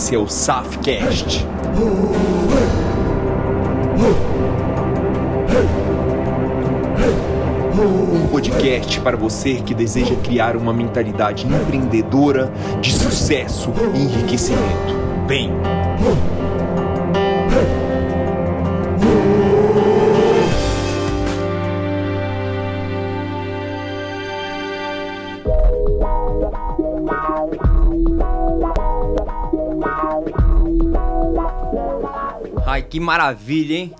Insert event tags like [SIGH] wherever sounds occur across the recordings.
Esse é o Safcast. Um podcast para você que deseja criar uma mentalidade empreendedora de sucesso e enriquecimento. Bem, que maravilha, hein?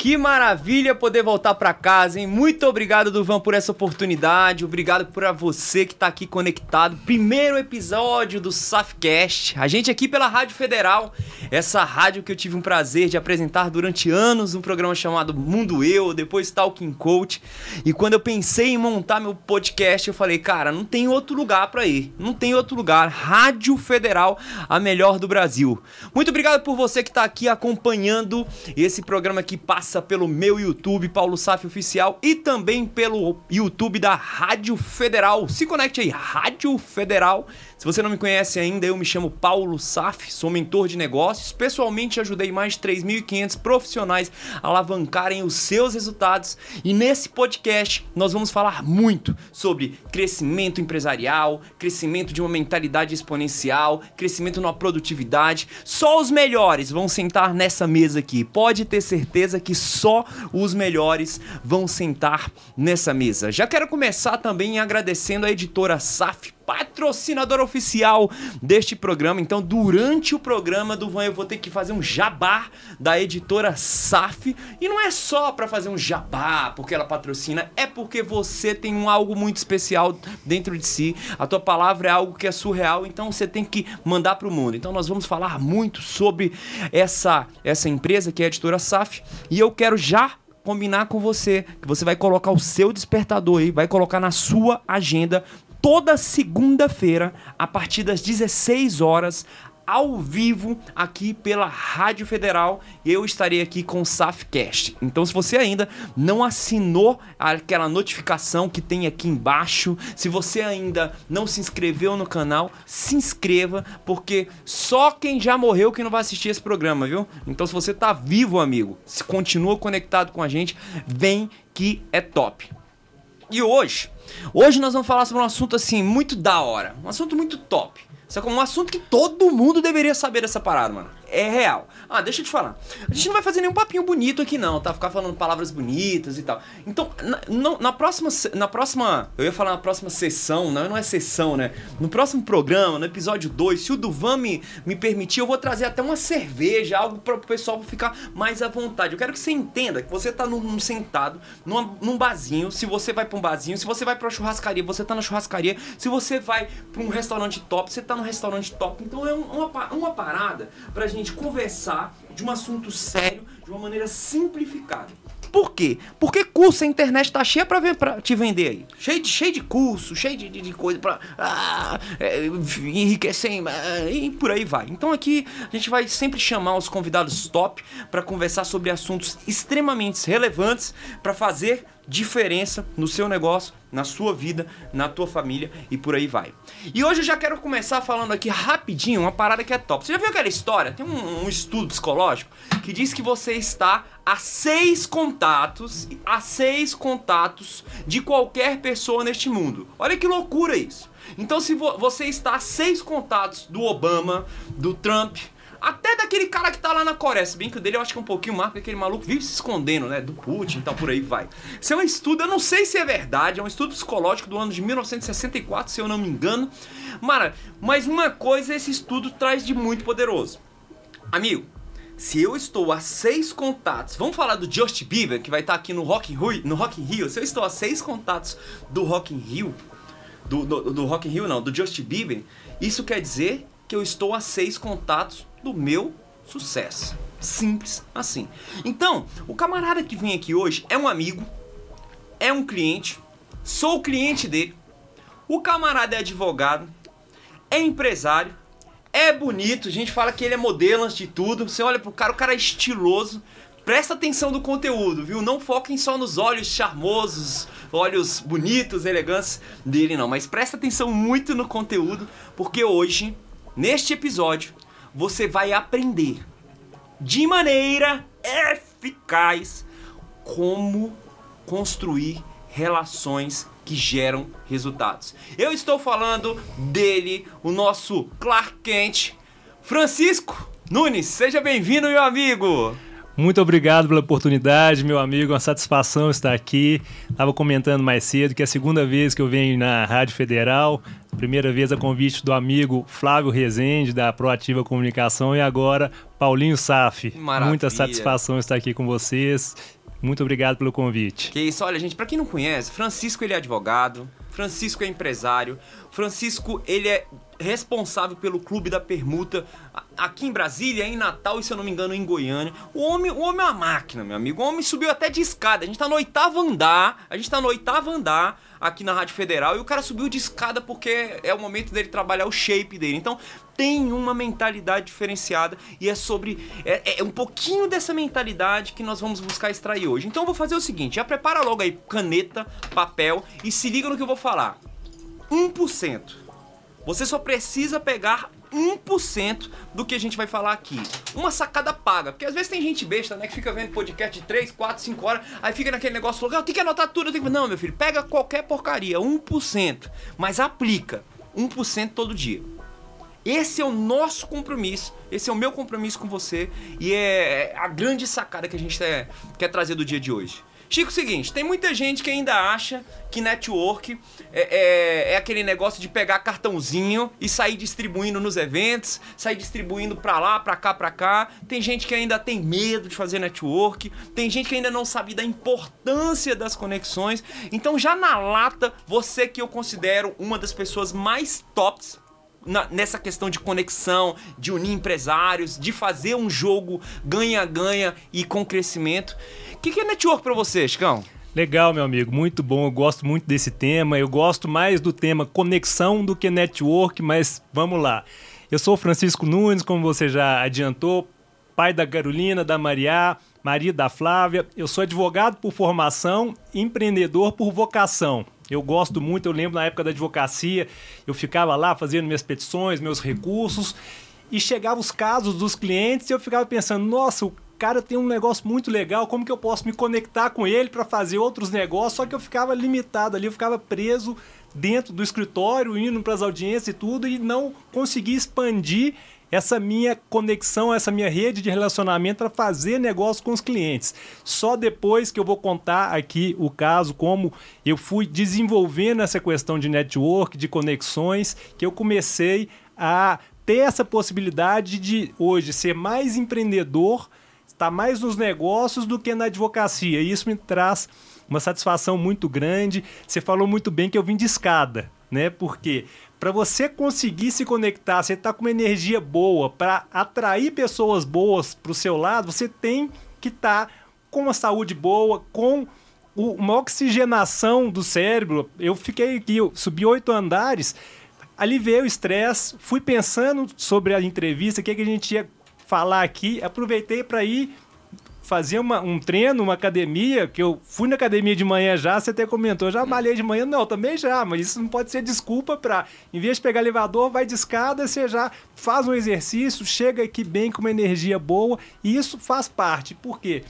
Que maravilha poder voltar para casa, hein? Muito obrigado, Duvan, por essa oportunidade. Obrigado por você que tá aqui conectado. Primeiro episódio do Safcast. A gente aqui pela Rádio Federal, essa rádio que eu tive um prazer de apresentar durante anos, um programa chamado Mundo Eu, depois Talking Coach. E quando eu pensei em montar meu podcast, eu falei, cara, não tem outro lugar para ir. Não tem outro lugar. Rádio Federal, a melhor do Brasil. Muito obrigado por você que tá aqui acompanhando esse programa que passa passa pelo meu YouTube, Paulo Saf Oficial, e também pelo YouTube da Rádio Federal. Se conecte aí, Rádio Federal. Se você não me conhece ainda, eu me chamo Paulo Saf, sou mentor de negócios. Pessoalmente, ajudei mais de 3.500 profissionais a alavancarem os seus resultados. E nesse podcast, nós vamos falar muito sobre crescimento empresarial, crescimento de uma mentalidade exponencial, crescimento na produtividade. Só os melhores vão sentar nessa mesa aqui. Pode ter certeza que só os melhores vão sentar nessa mesa. Já quero começar também agradecendo a editora SAF, patrocinadora oficial deste programa. Então, durante o programa do Van, eu vou ter que fazer um jabá da editora SAF. E não é só para fazer um jabá porque ela patrocina, é porque você tem um algo muito especial dentro de si. A tua palavra é algo que é surreal, então você tem que mandar para o mundo. Então, nós vamos falar muito sobre essa, essa empresa que é a editora SAF. E eu quero já combinar com você que você vai colocar o seu despertador aí, vai colocar na sua agenda toda segunda-feira, a partir das 16 horas, ao vivo aqui pela Rádio Federal. Eu estarei aqui com o Safcast. Então, se você ainda não assinou aquela notificação que tem aqui embaixo, se você ainda não se inscreveu no canal, se inscreva, porque só quem já morreu que não vai assistir esse programa, viu? Então, se você tá vivo, amigo, se continua conectado com a gente, vem que é top. E hoje, hoje nós vamos falar sobre um assunto assim muito da hora, um assunto muito top. Que é um assunto que todo mundo deveria saber dessa parada, mano é real. Ah, deixa eu te falar. A gente não vai fazer nenhum papinho bonito aqui, não, tá? Ficar falando palavras bonitas e tal. Então, na, na, próxima. Na próxima. Eu ia falar na próxima sessão, não, não é sessão, né? No próximo programa, no episódio 2, se o Duvan me, me permitir, eu vou trazer até uma cerveja, algo para o pessoal ficar mais à vontade. Eu quero que você entenda que você tá num, num sentado, num, num barzinho. Se você vai pra um barzinho, se você vai pra churrascaria, você tá na churrascaria. Se você vai pra um restaurante top, você tá no restaurante top. Então é uma, uma parada pra gente gente conversar de um assunto sério de uma maneira simplificada. Por quê? Porque curso, a internet tá cheia pra, ver, pra te vender aí. Cheio de, cheio de curso, cheio de, de, de coisa pra ah, é, enriquecer ah, e por aí vai. Então aqui a gente vai sempre chamar os convidados top para conversar sobre assuntos extremamente relevantes para fazer diferença no seu negócio, na sua vida, na tua família e por aí vai. E hoje eu já quero começar falando aqui rapidinho uma parada que é top. Você já viu aquela história? Tem um, um estudo psicológico que diz que você está a seis contatos, a seis contatos de qualquer pessoa neste mundo. Olha que loucura isso. Então se vo você está a seis contatos do Obama, do Trump, até daquele cara que tá lá na Coreia. Se bem que o dele eu acho que é um pouquinho mais, porque aquele maluco vive se escondendo, né? Do Putin e tal, por aí vai. Isso é um estudo, eu não sei se é verdade, é um estudo psicológico do ano de 1964, se eu não me engano. Mara, mas uma coisa esse estudo traz de muito poderoso. Amigo, se eu estou a seis contatos, vamos falar do Justin Bieber, que vai estar aqui no Rock, Rio, no Rock in Rio. Se eu estou a seis contatos do Rock in Rio, do, do, do Rock in Rio não, do Justin Bieber, isso quer dizer que eu estou a seis contatos do meu sucesso. Simples assim. Então, o camarada que vem aqui hoje é um amigo, é um cliente, sou o cliente dele. O camarada é advogado, é empresário, é bonito, a gente fala que ele é modelo antes de tudo. Você olha pro cara, o cara é estiloso. Presta atenção no conteúdo, viu? Não foquem só nos olhos charmosos, olhos bonitos, elegantes dele, não. Mas presta atenção muito no conteúdo, porque hoje Neste episódio, você vai aprender de maneira eficaz como construir relações que geram resultados. Eu estou falando dele, o nosso Clark Kent, Francisco Nunes. Seja bem-vindo, meu amigo. Muito obrigado pela oportunidade, meu amigo. Uma satisfação estar aqui. Estava comentando mais cedo que é a segunda vez que eu venho na Rádio Federal. Primeira vez a convite do amigo Flávio Rezende, da Proativa Comunicação, e agora Paulinho Saf. Maravilha. Muita satisfação estar aqui com vocês. Muito obrigado pelo convite. Que isso, olha, gente, para quem não conhece, Francisco ele é advogado, Francisco é empresário, Francisco ele é responsável pelo Clube da Permuta aqui em Brasília, em Natal e se eu não me engano em Goiânia. O homem, o homem é uma máquina, meu amigo. O homem subiu até de escada. A gente tá no oitavo andar, a gente tá no oitavo andar aqui na Rádio Federal e o cara subiu de escada porque é o momento dele trabalhar o shape dele. Então tem uma mentalidade diferenciada e é sobre é, é um pouquinho dessa mentalidade que nós vamos buscar extrair hoje. Então eu vou fazer o seguinte, já prepara logo aí caneta, papel e se liga no que eu vou falar. 1%. Você só precisa pegar 1% do que a gente vai falar aqui. Uma sacada paga. Porque às vezes tem gente besta, né? Que fica vendo podcast de 3, 4, 5 horas, aí fica naquele negócio, eu tenho que anotar tudo. Eu tenho que... Não, meu filho, pega qualquer porcaria, 1%. Mas aplica 1% todo dia. Esse é o nosso compromisso, esse é o meu compromisso com você e é a grande sacada que a gente quer trazer do dia de hoje. Chico, é seguinte, tem muita gente que ainda acha que network é, é, é, aquele negócio de pegar cartãozinho e sair distribuindo nos eventos, sair distribuindo pra lá, pra cá, pra cá. Tem gente que ainda tem medo de fazer network, tem gente que ainda não sabe da importância das conexões. Então, já na lata, você que eu considero uma das pessoas mais tops na, nessa questão de conexão, de unir empresários, de fazer um jogo ganha-ganha e com crescimento. O que, que é network para você, Chicão? Legal, meu amigo, muito bom. Eu gosto muito desse tema. Eu gosto mais do tema conexão do que network, mas vamos lá. Eu sou Francisco Nunes, como você já adiantou, pai da Carolina, da Maria, Maria da Flávia. Eu sou advogado por formação, empreendedor por vocação. Eu gosto muito, eu lembro na época da advocacia, eu ficava lá fazendo minhas petições, meus recursos, e chegavam os casos dos clientes e eu ficava pensando, nossa, o cara tem um negócio muito legal, como que eu posso me conectar com ele para fazer outros negócios? Só que eu ficava limitado ali, eu ficava preso dentro do escritório, indo para as audiências e tudo, e não conseguia expandir essa minha conexão, essa minha rede de relacionamento para fazer negócio com os clientes. Só depois que eu vou contar aqui o caso, como eu fui desenvolvendo essa questão de network, de conexões, que eu comecei a ter essa possibilidade de hoje ser mais empreendedor, estar mais nos negócios do que na advocacia. E isso me traz uma satisfação muito grande. Você falou muito bem que eu vim de escada, né? Porque para você conseguir se conectar, você tá com uma energia boa, para atrair pessoas boas para o seu lado, você tem que estar tá com uma saúde boa, com uma oxigenação do cérebro. Eu fiquei aqui, eu subi oito andares, aliviei o estresse, fui pensando sobre a entrevista, o que, que a gente ia falar aqui, aproveitei para ir fazer uma, um treino, uma academia, que eu fui na academia de manhã já, você até comentou, já malhei de manhã, não, também já, mas isso não pode ser desculpa para, em vez de pegar elevador, vai de escada, você já faz um exercício, chega aqui bem com uma energia boa, e isso faz parte, por quê?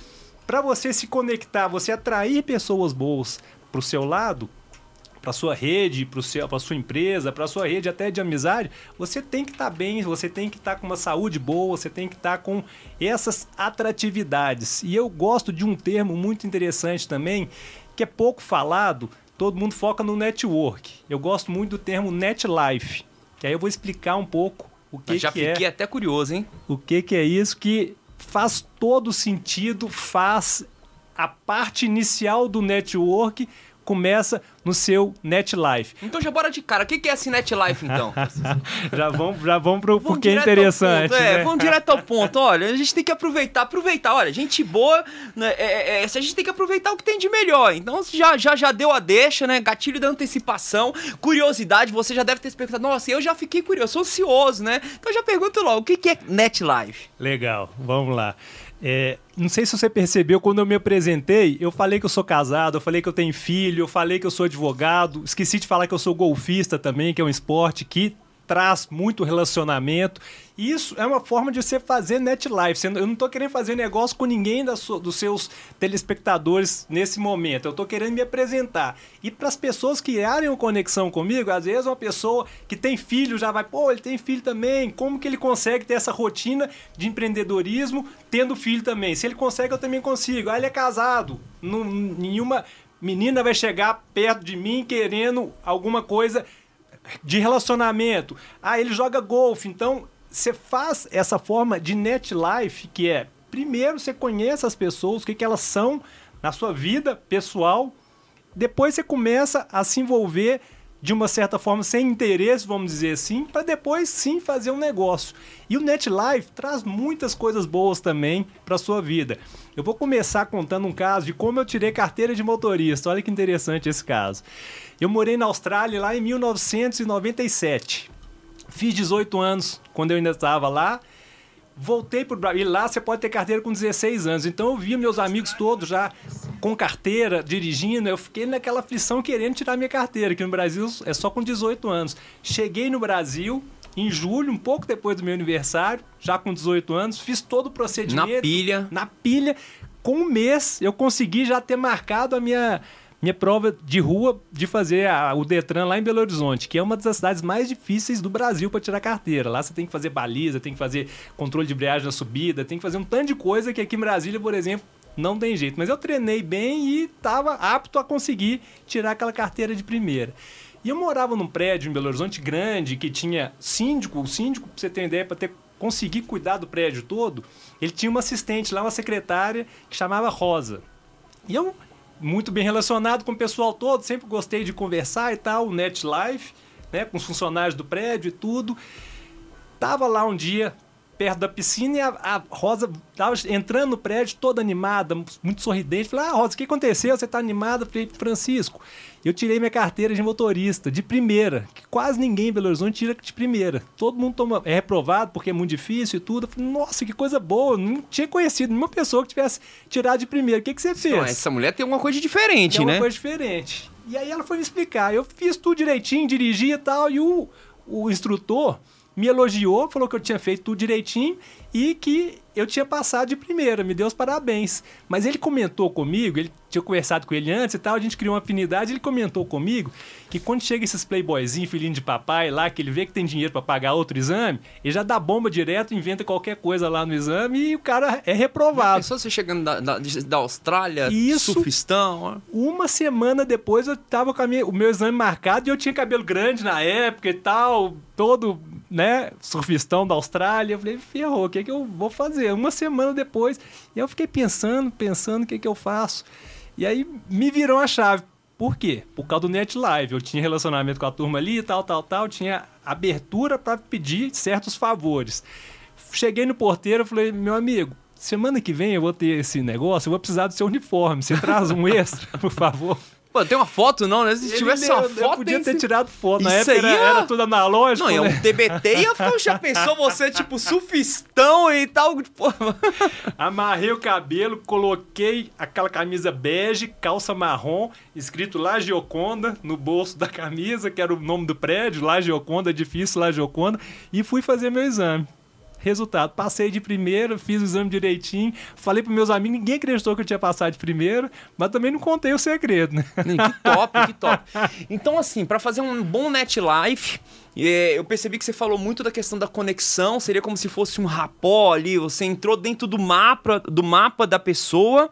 Para você se conectar, você atrair pessoas boas para o seu lado, para sua rede, para sua empresa, para sua rede até de amizade, você tem que estar tá bem, você tem que estar tá com uma saúde boa, você tem que estar tá com essas atratividades. E eu gosto de um termo muito interessante também, que é pouco falado, todo mundo foca no network. Eu gosto muito do termo net life, que aí eu vou explicar um pouco o que, já que é. Já fiquei até curioso, hein? O que, que é isso que faz todo sentido, faz a parte inicial do network começa no seu NetLife. Então já bora de cara. O que é esse NetLife, então? [LAUGHS] já vamos, já vamos pro vamos porque é interessante. Ponto, é, né? vamos direto ao ponto. Olha, a gente tem que aproveitar, aproveitar. Olha, gente boa, né, é, é, é a gente tem que aproveitar o que tem de melhor. Então já, já, já deu a deixa, né? Gatilho da antecipação, curiosidade. Você já deve ter se perguntado, nossa, eu já fiquei curioso, sou ansioso, né? Então já pergunto logo, o que é NetLife? Legal, vamos lá. É, não sei se você percebeu, quando eu me apresentei, eu falei que eu sou casado, eu falei que eu tenho filho, eu falei que eu sou advogado, esqueci de falar que eu sou golfista também, que é um esporte que traz muito relacionamento. Isso é uma forma de você fazer net life. Eu não estou querendo fazer negócio com ninguém das, dos seus telespectadores nesse momento. Eu estou querendo me apresentar. E para as pessoas criarem uma conexão comigo, às vezes uma pessoa que tem filho já vai, pô, ele tem filho também. Como que ele consegue ter essa rotina de empreendedorismo tendo filho também? Se ele consegue, eu também consigo. Ah, ele é casado. Não, nenhuma menina vai chegar perto de mim querendo alguma coisa de relacionamento. Ah, ele joga golfe. Então, você faz essa forma de net life, que é primeiro você conhece as pessoas, o que, que elas são na sua vida pessoal, depois você começa a se envolver de uma certa forma sem interesse, vamos dizer assim, para depois sim fazer um negócio. E o NetLife traz muitas coisas boas também para sua vida. Eu vou começar contando um caso de como eu tirei carteira de motorista. Olha que interessante esse caso. Eu morei na Austrália lá em 1997. Fiz 18 anos quando eu ainda estava lá. Voltei para o Brasil. E lá você pode ter carteira com 16 anos. Então eu vi meus amigos todos já com carteira, dirigindo. Eu fiquei naquela aflição querendo tirar minha carteira, que no Brasil é só com 18 anos. Cheguei no Brasil em julho, um pouco depois do meu aniversário, já com 18 anos, fiz todo o procedimento. Na pilha. Na pilha. Com um mês eu consegui já ter marcado a minha minha prova de rua de fazer a, o Detran lá em Belo Horizonte, que é uma das cidades mais difíceis do Brasil para tirar carteira. Lá você tem que fazer baliza, tem que fazer controle de embreagem na subida, tem que fazer um tanto de coisa que aqui em Brasília, por exemplo, não tem jeito. Mas eu treinei bem e estava apto a conseguir tirar aquela carteira de primeira. E eu morava num prédio em Belo Horizonte grande, que tinha síndico, o síndico, para você ter ideia, para ter conseguir cuidar do prédio todo, ele tinha uma assistente lá, uma secretária, que chamava Rosa. E eu muito bem relacionado com o pessoal todo, sempre gostei de conversar e tal, o Net Life, né, com os funcionários do prédio e tudo. Tava lá um dia perto da piscina e a, a Rosa tava entrando no prédio toda animada, muito sorridente. Falei, ah, Rosa, o que aconteceu? Você tá animada? Falei, Francisco, eu tirei minha carteira de motorista, de primeira, que quase ninguém em Belo Horizonte tira de primeira. Todo mundo toma, é reprovado porque é muito difícil e tudo. Eu falei, nossa, que coisa boa, não tinha conhecido nenhuma pessoa que tivesse tirado de primeira. O que, que você fez? Não, essa mulher tem alguma coisa diferente, tem né? Tem coisa diferente. E aí ela foi me explicar. Eu fiz tudo direitinho, dirigi e tal, e o, o instrutor me elogiou, falou que eu tinha feito tudo direitinho e que eu tinha passado de primeira, me deu os parabéns. Mas ele comentou comigo, ele tinha conversado com ele antes e tal, a gente criou uma afinidade, ele comentou comigo que quando chega esses playboyzinhos, filhinho de papai lá, que ele vê que tem dinheiro para pagar outro exame, ele já dá bomba direto, inventa qualquer coisa lá no exame e o cara é reprovado. Pensou você chegando da, da, da Austrália, Isso, surfistão? Uma semana depois eu tava com minha, o meu exame marcado e eu tinha cabelo grande na época e tal, todo, né, surfistão da Austrália. Eu falei, ferrou, o que, que eu vou fazer? Uma semana depois, e eu fiquei pensando, pensando o que, que eu faço. E aí me virou a chave. Por quê? Por causa do Net Live. Eu tinha relacionamento com a turma ali, tal, tal, tal. Tinha abertura para pedir certos favores. Cheguei no porteiro e falei, meu amigo, semana que vem eu vou ter esse negócio, eu vou precisar do seu uniforme. Você traz um [LAUGHS] extra, por favor. Pô, tem uma foto não, né? Se Ele tivesse uma foto... Eu podia ter tirado foto. Na Isso época aí era, era tudo analógico. Não, é né? um TBT e eu já pensou você, tipo, sufistão e tal. Amarrei o cabelo, coloquei aquela camisa bege, calça marrom, escrito La Gioconda no bolso da camisa, que era o nome do prédio, La Gioconda, edifício La Gioconda, e fui fazer meu exame. Resultado, passei de primeira, fiz o exame direitinho, falei para meus amigos, ninguém acreditou que eu tinha passado de primeira, mas também não contei o segredo, né? Que top, que top. Então, assim, para fazer um bom net life, é, eu percebi que você falou muito da questão da conexão, seria como se fosse um rapó ali, você entrou dentro do mapa, do mapa da pessoa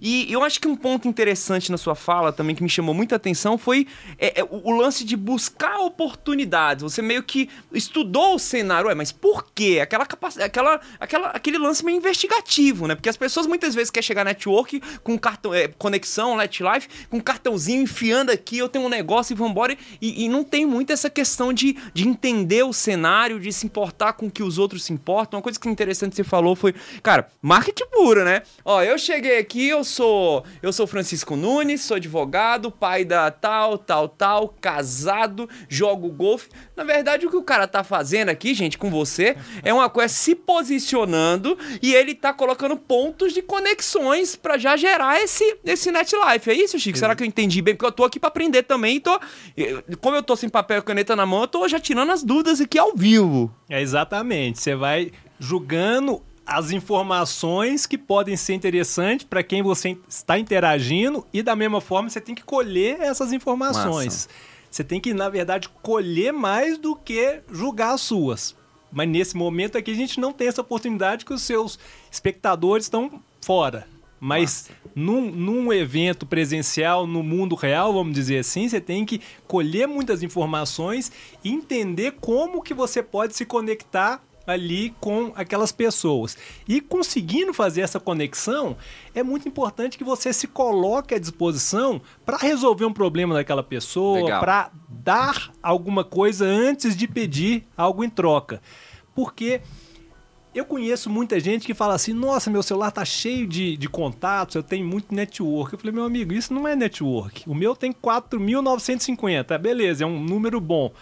e eu acho que um ponto interessante na sua fala também que me chamou muita atenção foi é, é, o, o, lance de buscar oportunidades. Você meio que estudou o cenário, ué, mas por quê? Aquela capacidade, aquela, aquela, aquele lance meio investigativo, né? Porque as pessoas muitas vezes querem chegar na network com cartão, é, conexão, Let Life, com cartãozinho enfiando aqui, eu tenho um negócio e vambora. E, e não tem muito essa questão de, de entender o cenário, de se importar com o que os outros se importam. Uma coisa que é interessante você falou foi, cara, marketing puro, né? Ó, eu cheguei aqui, eu sou eu sou Francisco Nunes, sou advogado, pai da tal, tal, tal, casado, jogo golfe. Na verdade, o que o cara tá fazendo aqui, gente, com você, [LAUGHS] é uma coisa se posicionando e ele tá colocando pontos de conexões para já gerar esse esse net life. É isso, Chico? Será que eu entendi bem? Porque eu tô aqui para aprender também e tô como eu tô sem papel e caneta na mão, eu tô já tirando as dúvidas aqui ao vivo. É exatamente. Você vai julgando as informações que podem ser interessantes para quem você está interagindo e da mesma forma você tem que colher essas informações. Massa. Você tem que, na verdade, colher mais do que julgar as suas. Mas nesse momento aqui a gente não tem essa oportunidade que os seus espectadores estão fora. Mas num, num, evento presencial, no mundo real, vamos dizer assim, você tem que colher muitas informações e entender como que você pode se conectar ali com aquelas pessoas. E conseguindo fazer essa conexão, é muito importante que você se coloque à disposição para resolver um problema daquela pessoa, para dar alguma coisa antes de pedir algo em troca. Porque eu conheço muita gente que fala assim: nossa, meu celular tá cheio de, de contatos, eu tenho muito network. Eu falei, meu amigo, isso não é network. O meu tem 4.950, beleza, é um número bom.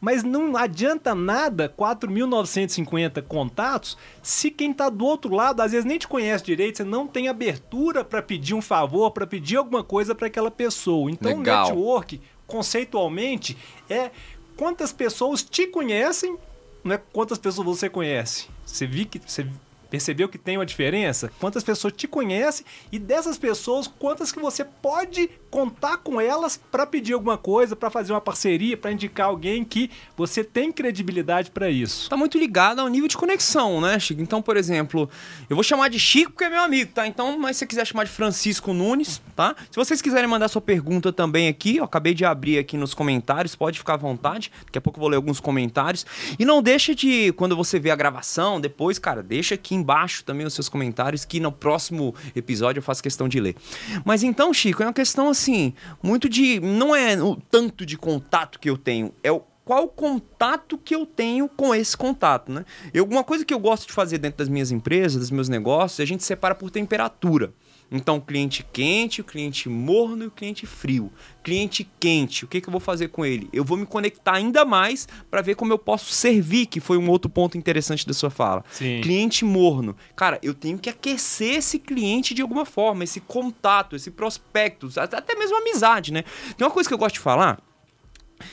Mas não adianta nada 4.950 contatos se quem está do outro lado às vezes nem te conhece direito, você não tem abertura para pedir um favor, para pedir alguma coisa para aquela pessoa. Então, Legal. o network, conceitualmente, é quantas pessoas te conhecem, não é quantas pessoas você conhece. Você viu que você Percebeu que tem uma diferença? Quantas pessoas te conhecem e dessas pessoas, quantas que você pode contar com elas para pedir alguma coisa, para fazer uma parceria, para indicar alguém que você tem credibilidade para isso. Tá muito ligado ao nível de conexão, né, Chico? Então, por exemplo, eu vou chamar de Chico, que é meu amigo, tá? Então, mas se você quiser chamar de Francisco Nunes, tá? Se vocês quiserem mandar sua pergunta também aqui, eu acabei de abrir aqui nos comentários, pode ficar à vontade. Daqui a pouco eu vou ler alguns comentários. E não deixa de, quando você vê a gravação, depois, cara, deixa aqui embaixo também os seus comentários, que no próximo episódio eu faço questão de ler. Mas então, Chico, é uma questão assim, muito de. Não é o tanto de contato que eu tenho, é o qual contato que eu tenho com esse contato, né? Eu, uma coisa que eu gosto de fazer dentro das minhas empresas, dos meus negócios, a gente separa por temperatura. Então, cliente quente, o cliente morno e o cliente frio. Cliente quente, o que, que eu vou fazer com ele? Eu vou me conectar ainda mais para ver como eu posso servir, que foi um outro ponto interessante da sua fala. Sim. Cliente morno. Cara, eu tenho que aquecer esse cliente de alguma forma, esse contato, esse prospecto, até mesmo amizade, né? Tem uma coisa que eu gosto de falar,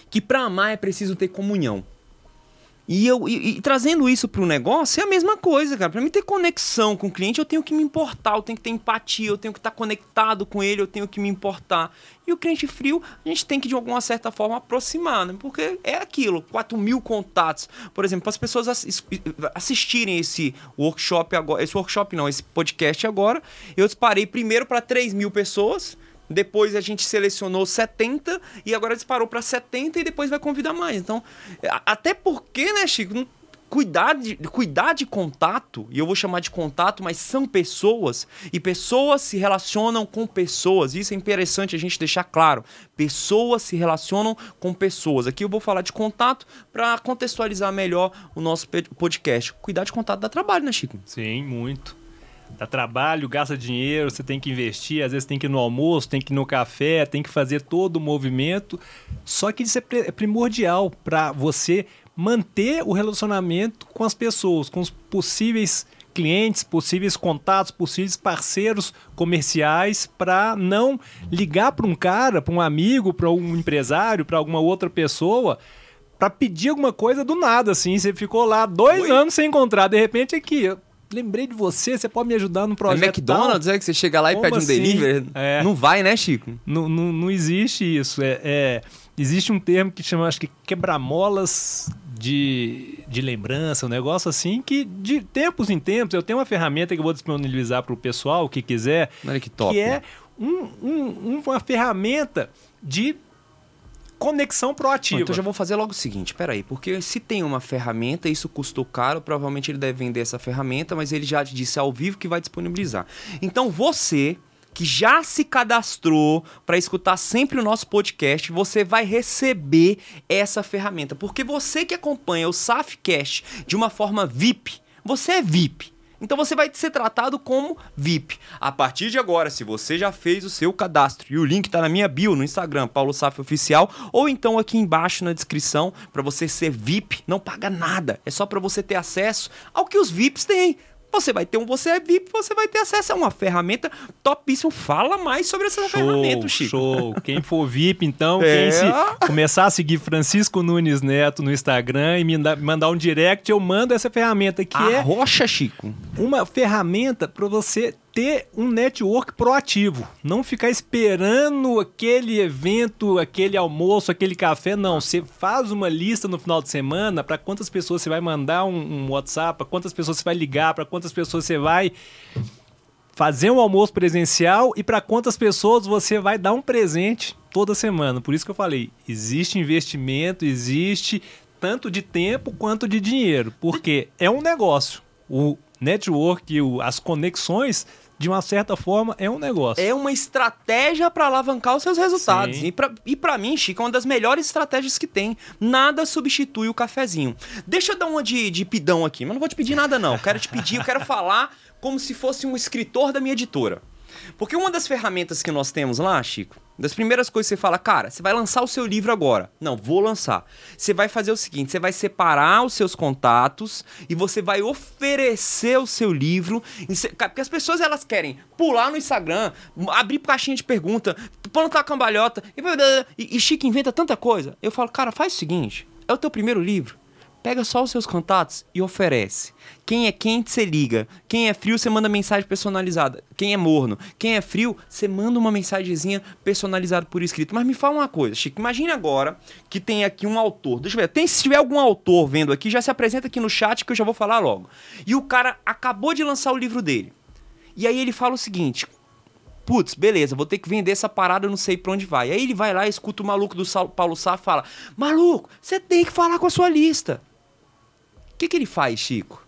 que para amar é preciso ter comunhão. E, eu, e, e trazendo isso para o negócio é a mesma coisa, cara. Para mim ter conexão com o cliente, eu tenho que me importar, eu tenho que ter empatia, eu tenho que estar conectado com ele, eu tenho que me importar. E o cliente frio, a gente tem que de alguma certa forma aproximar, né? Porque é aquilo, 4 mil contatos. Por exemplo, para as pessoas assistirem esse workshop agora, esse workshop não, esse podcast agora, eu disparei primeiro para 3 mil pessoas depois a gente selecionou 70 e agora disparou para 70 e depois vai convidar mais. Então, até porque, né, Chico? Cuidar de, cuidar de contato, e eu vou chamar de contato, mas são pessoas, e pessoas se relacionam com pessoas. Isso é interessante a gente deixar claro. Pessoas se relacionam com pessoas. Aqui eu vou falar de contato para contextualizar melhor o nosso podcast. Cuidar de contato dá trabalho, né, Chico? Sim, muito dá trabalho, gasta dinheiro, você tem que investir, às vezes tem que ir no almoço, tem que ir no café, tem que fazer todo o movimento. Só que isso é, é primordial para você manter o relacionamento com as pessoas, com os possíveis clientes, possíveis contatos, possíveis parceiros comerciais para não ligar para um cara, para um amigo, para um empresário, para alguma outra pessoa para pedir alguma coisa do nada, assim. Você ficou lá dois Oi? anos sem encontrar, de repente aqui, lembrei de você, você pode me ajudar no projeto. É McDonald's, tal. é que você chega lá e Como pede um assim? delivery? É. Não vai, né, Chico? Não, não, não existe isso. É, é, existe um termo que chama, acho que quebramolas de, de lembrança, um negócio assim, que de tempos em tempos eu tenho uma ferramenta que eu vou disponibilizar para o pessoal que quiser. Olha que top. Que é um, um, uma ferramenta de conexão proativa. então já vou fazer logo o seguinte, peraí, porque se tem uma ferramenta, isso custou caro, provavelmente ele deve vender essa ferramenta, mas ele já disse ao vivo que vai disponibilizar. Então você que já se cadastrou para escutar sempre o nosso podcast, você vai receber essa ferramenta, porque você que acompanha o Safcast de uma forma VIP, você é VIP. Então você vai ser tratado como VIP. A partir de agora, se você já fez o seu cadastro, e o link está na minha bio no Instagram, Paulo Saf Oficial, ou então aqui embaixo na descrição, para você ser VIP, não paga nada. É só para você ter acesso ao que os VIPs têm Você vai ter um Você é VIP, você vai ter acesso a uma ferramenta topíssima. Fala mais sobre essa ferramenta, Chico. Show. Quem for VIP, então, É. quem se começar a seguir Francisco Nunes Neto no Instagram e me da- mandar um direct, eu mando essa ferramenta que A é rocha, Chico. uma ferramenta para você ter um network proativo. Não ficar esperando aquele evento, aquele almoço, aquele café. Não, você faz uma lista no final de semana para quantas pessoas você vai mandar um, um WhatsApp, para quantas pessoas você vai ligar, para quantas pessoas você vai fazer um almoço presencial e para quantas pessoas você vai dar um presente toda semana. Por isso que eu falei, existe investimento, existe tanto de tempo quanto de dinheiro, porque é um negócio. O network, as conexões, de uma certa forma, é um negócio. É uma estratégia para alavancar os seus resultados. Sim. E pra, e pra mim, Chico, é uma das melhores estratégias que tem. Nada substitui o cafezinho. Deixa eu dar uma de, de pidão aqui, mas não vou te pedir nada, não. Eu quero te pedir, eu quero falar como se fosse um escritor da minha editora. Porque uma das ferramentas que nós temos lá, Chico, das primeiras coisas que você fala, cara, você vai lançar o seu livro agora. Não, vou lançar. Você vai fazer o seguinte: você vai separar os seus contatos e você vai oferecer o seu livro. Porque as pessoas elas querem pular no Instagram, abrir caixinha de pergunta, plantar cambalhota e, e, e Chico inventa tanta coisa. Eu falo, cara, faz o seguinte: é o teu primeiro livro. Pega só os seus contatos e oferece. Quem é quente, você liga. Quem é frio, você manda mensagem personalizada. Quem é morno, quem é frio, você manda uma mensagenzinha personalizada por escrito. Mas me fala uma coisa, Chico. Imagine agora que tem aqui um autor. Deixa eu ver. Tem, se tiver algum autor vendo aqui, já se apresenta aqui no chat que eu já vou falar logo. E o cara acabou de lançar o livro dele. E aí ele fala o seguinte: Putz, beleza, vou ter que vender essa parada, eu não sei pra onde vai. Aí ele vai lá, escuta o maluco do Paulo Sá fala: Maluco, você tem que falar com a sua lista. O que, que ele faz, Chico?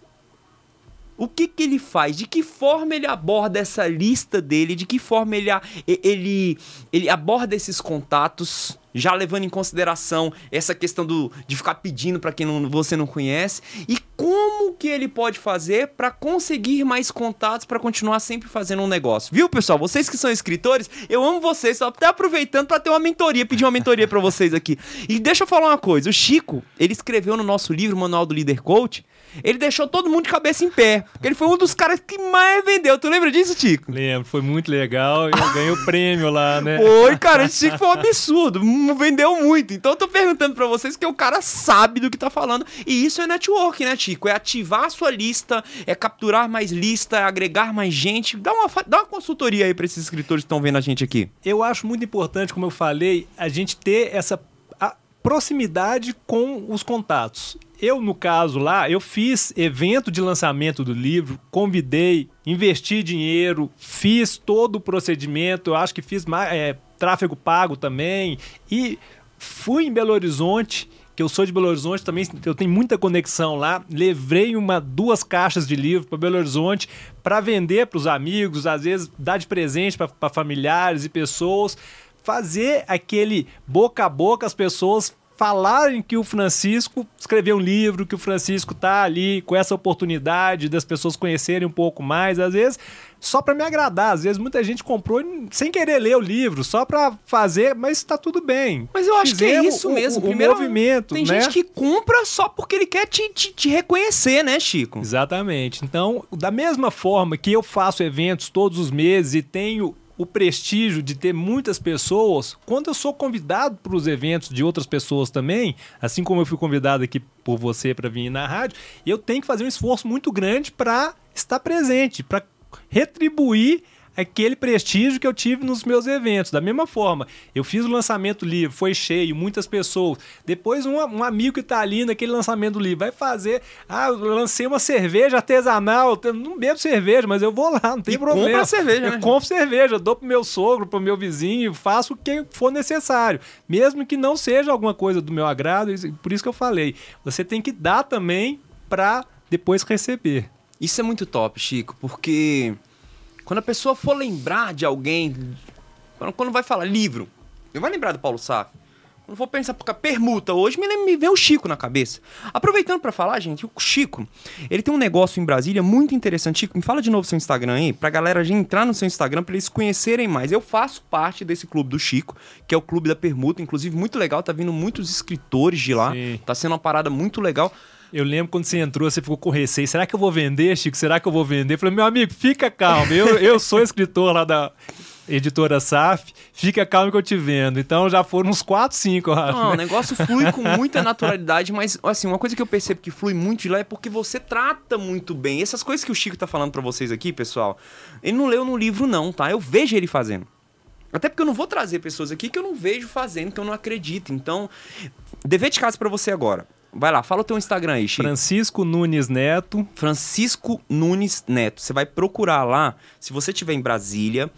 O que, que ele faz? De que forma ele aborda essa lista dele? De que forma ele, ele, ele aborda esses contatos, já levando em consideração essa questão do, de ficar pedindo para quem não- você não conhece? E como que ele pode fazer para conseguir mais contatos para continuar sempre fazendo um negócio? Viu, pessoal? Vocês que são escritores, eu amo vocês. Só até aproveitando para ter uma mentoria, pedir uma mentoria para vocês aqui. E deixa eu falar uma coisa. O Chico, ele escreveu no nosso livro, Manual do Líder Coach, ele deixou todo mundo de cabeça em pé. Porque ele foi um dos caras que mais vendeu. Tu lembra disso, Chico? Lembro, foi muito legal e eu ganhei o prêmio lá, né? Foi, cara, esse Chico foi um absurdo. Hum, Vendeu muito. Então eu tô perguntando pra vocês que o cara sabe do que tá falando. E isso é network, né, Chico? É ativar a sua lista, é capturar mais lista, é agregar mais gente. Dá uma, dá uma consultoria aí pra esses escritores que estão vendo a gente aqui. Eu acho muito importante, como eu falei, a gente ter essa proximidade com os contatos. Eu, no caso lá, eu fiz evento de lançamento do livro, convidei, investi dinheiro, fiz todo o procedimento, eu acho que fiz é, tráfego pago também, e fui em Belo Horizonte, que eu sou de Belo Horizonte também, eu tenho muita conexão lá. Levei uma, duas caixas de livro para Belo Horizonte para vender para os amigos, às vezes dar de presente para familiares e pessoas, fazer aquele boca a boca as pessoas falarem que o Francisco escreveu um livro, que o Francisco tá ali com essa oportunidade das pessoas conhecerem um pouco mais, às vezes só para me agradar, às vezes muita gente comprou sem querer ler o livro, só para fazer, mas tá tudo bem. Mas eu acho que é Fizemos isso o- mesmo. O, Primeiro, movimento, tem né? gente que compra só porque ele quer te, te, te reconhecer, né, Chico? Exatamente. Então, da mesma forma que eu faço eventos todos os meses e tenho o prestígio de ter muitas pessoas, quando eu sou convidado para os eventos de outras pessoas também, assim como eu fui convidado aqui por você para vir na rádio, eu tenho que fazer um esforço muito grande para estar presente, para retribuir aquele prestígio que eu tive nos meus eventos. Da mesma forma, eu fiz o lançamento do livro, foi cheio, muitas pessoas. Depois, um, um amigo que está ali naquele lançamento do livro vai fazer. Ah, eu lancei uma cerveja artesanal. Eu não bebo cerveja, mas eu vou lá, não tem E problema. compra a cerveja, eu né? compro cerveja, dou pro meu sogro, pro meu vizinho, faço o que for necessário. Mesmo que não seja alguma coisa do meu agrado, isso- por isso que eu falei. Você tem que dar também para depois receber. Isso é muito top, Chico, porque quando a pessoa for lembrar de alguém, quando, vai falar livro, eu vai lembrar do Paulo Sá. Quando for pensar porque permuta hoje, me, me vem o Chico na cabeça. Aproveitando pra falar, gente, o Chico, ele tem um negócio em Brasília muito interessante. Chico, me fala de novo seu Instagram aí, pra galera já entrar no seu Instagram pra eles conhecerem mais. Eu faço parte desse clube do Chico, que é o clube da permuta, inclusive muito legal, tá vindo muitos escritores de lá. Sim. Tá sendo uma parada muito legal. Eu lembro quando você entrou, você ficou com receio. Será que eu vou vender, Chico? Será que eu vou vender? Eu falei, meu amigo, fica calmo. Eu, eu sou escritor lá da editora SAF, fica calmo que eu te vendo. Então já foram uns 4, 5, eu acho. Não, o né? negócio flui com muita naturalidade, mas assim, uma coisa que eu percebo que flui muito de lá é porque você trata muito bem. Essas coisas que o Chico tá falando pra vocês aqui, pessoal, ele não leu no livro não, tá? Eu vejo ele fazendo. Até porque eu não vou trazer pessoas aqui que eu não vejo fazendo, que eu não acredito. Então, dever de casa pra você agora. Vai lá, fala o teu Instagram aí, Chico. Francisco Nunes Neto. Francisco Nunes Neto. Você vai procurar lá, se você estiver em Brasília,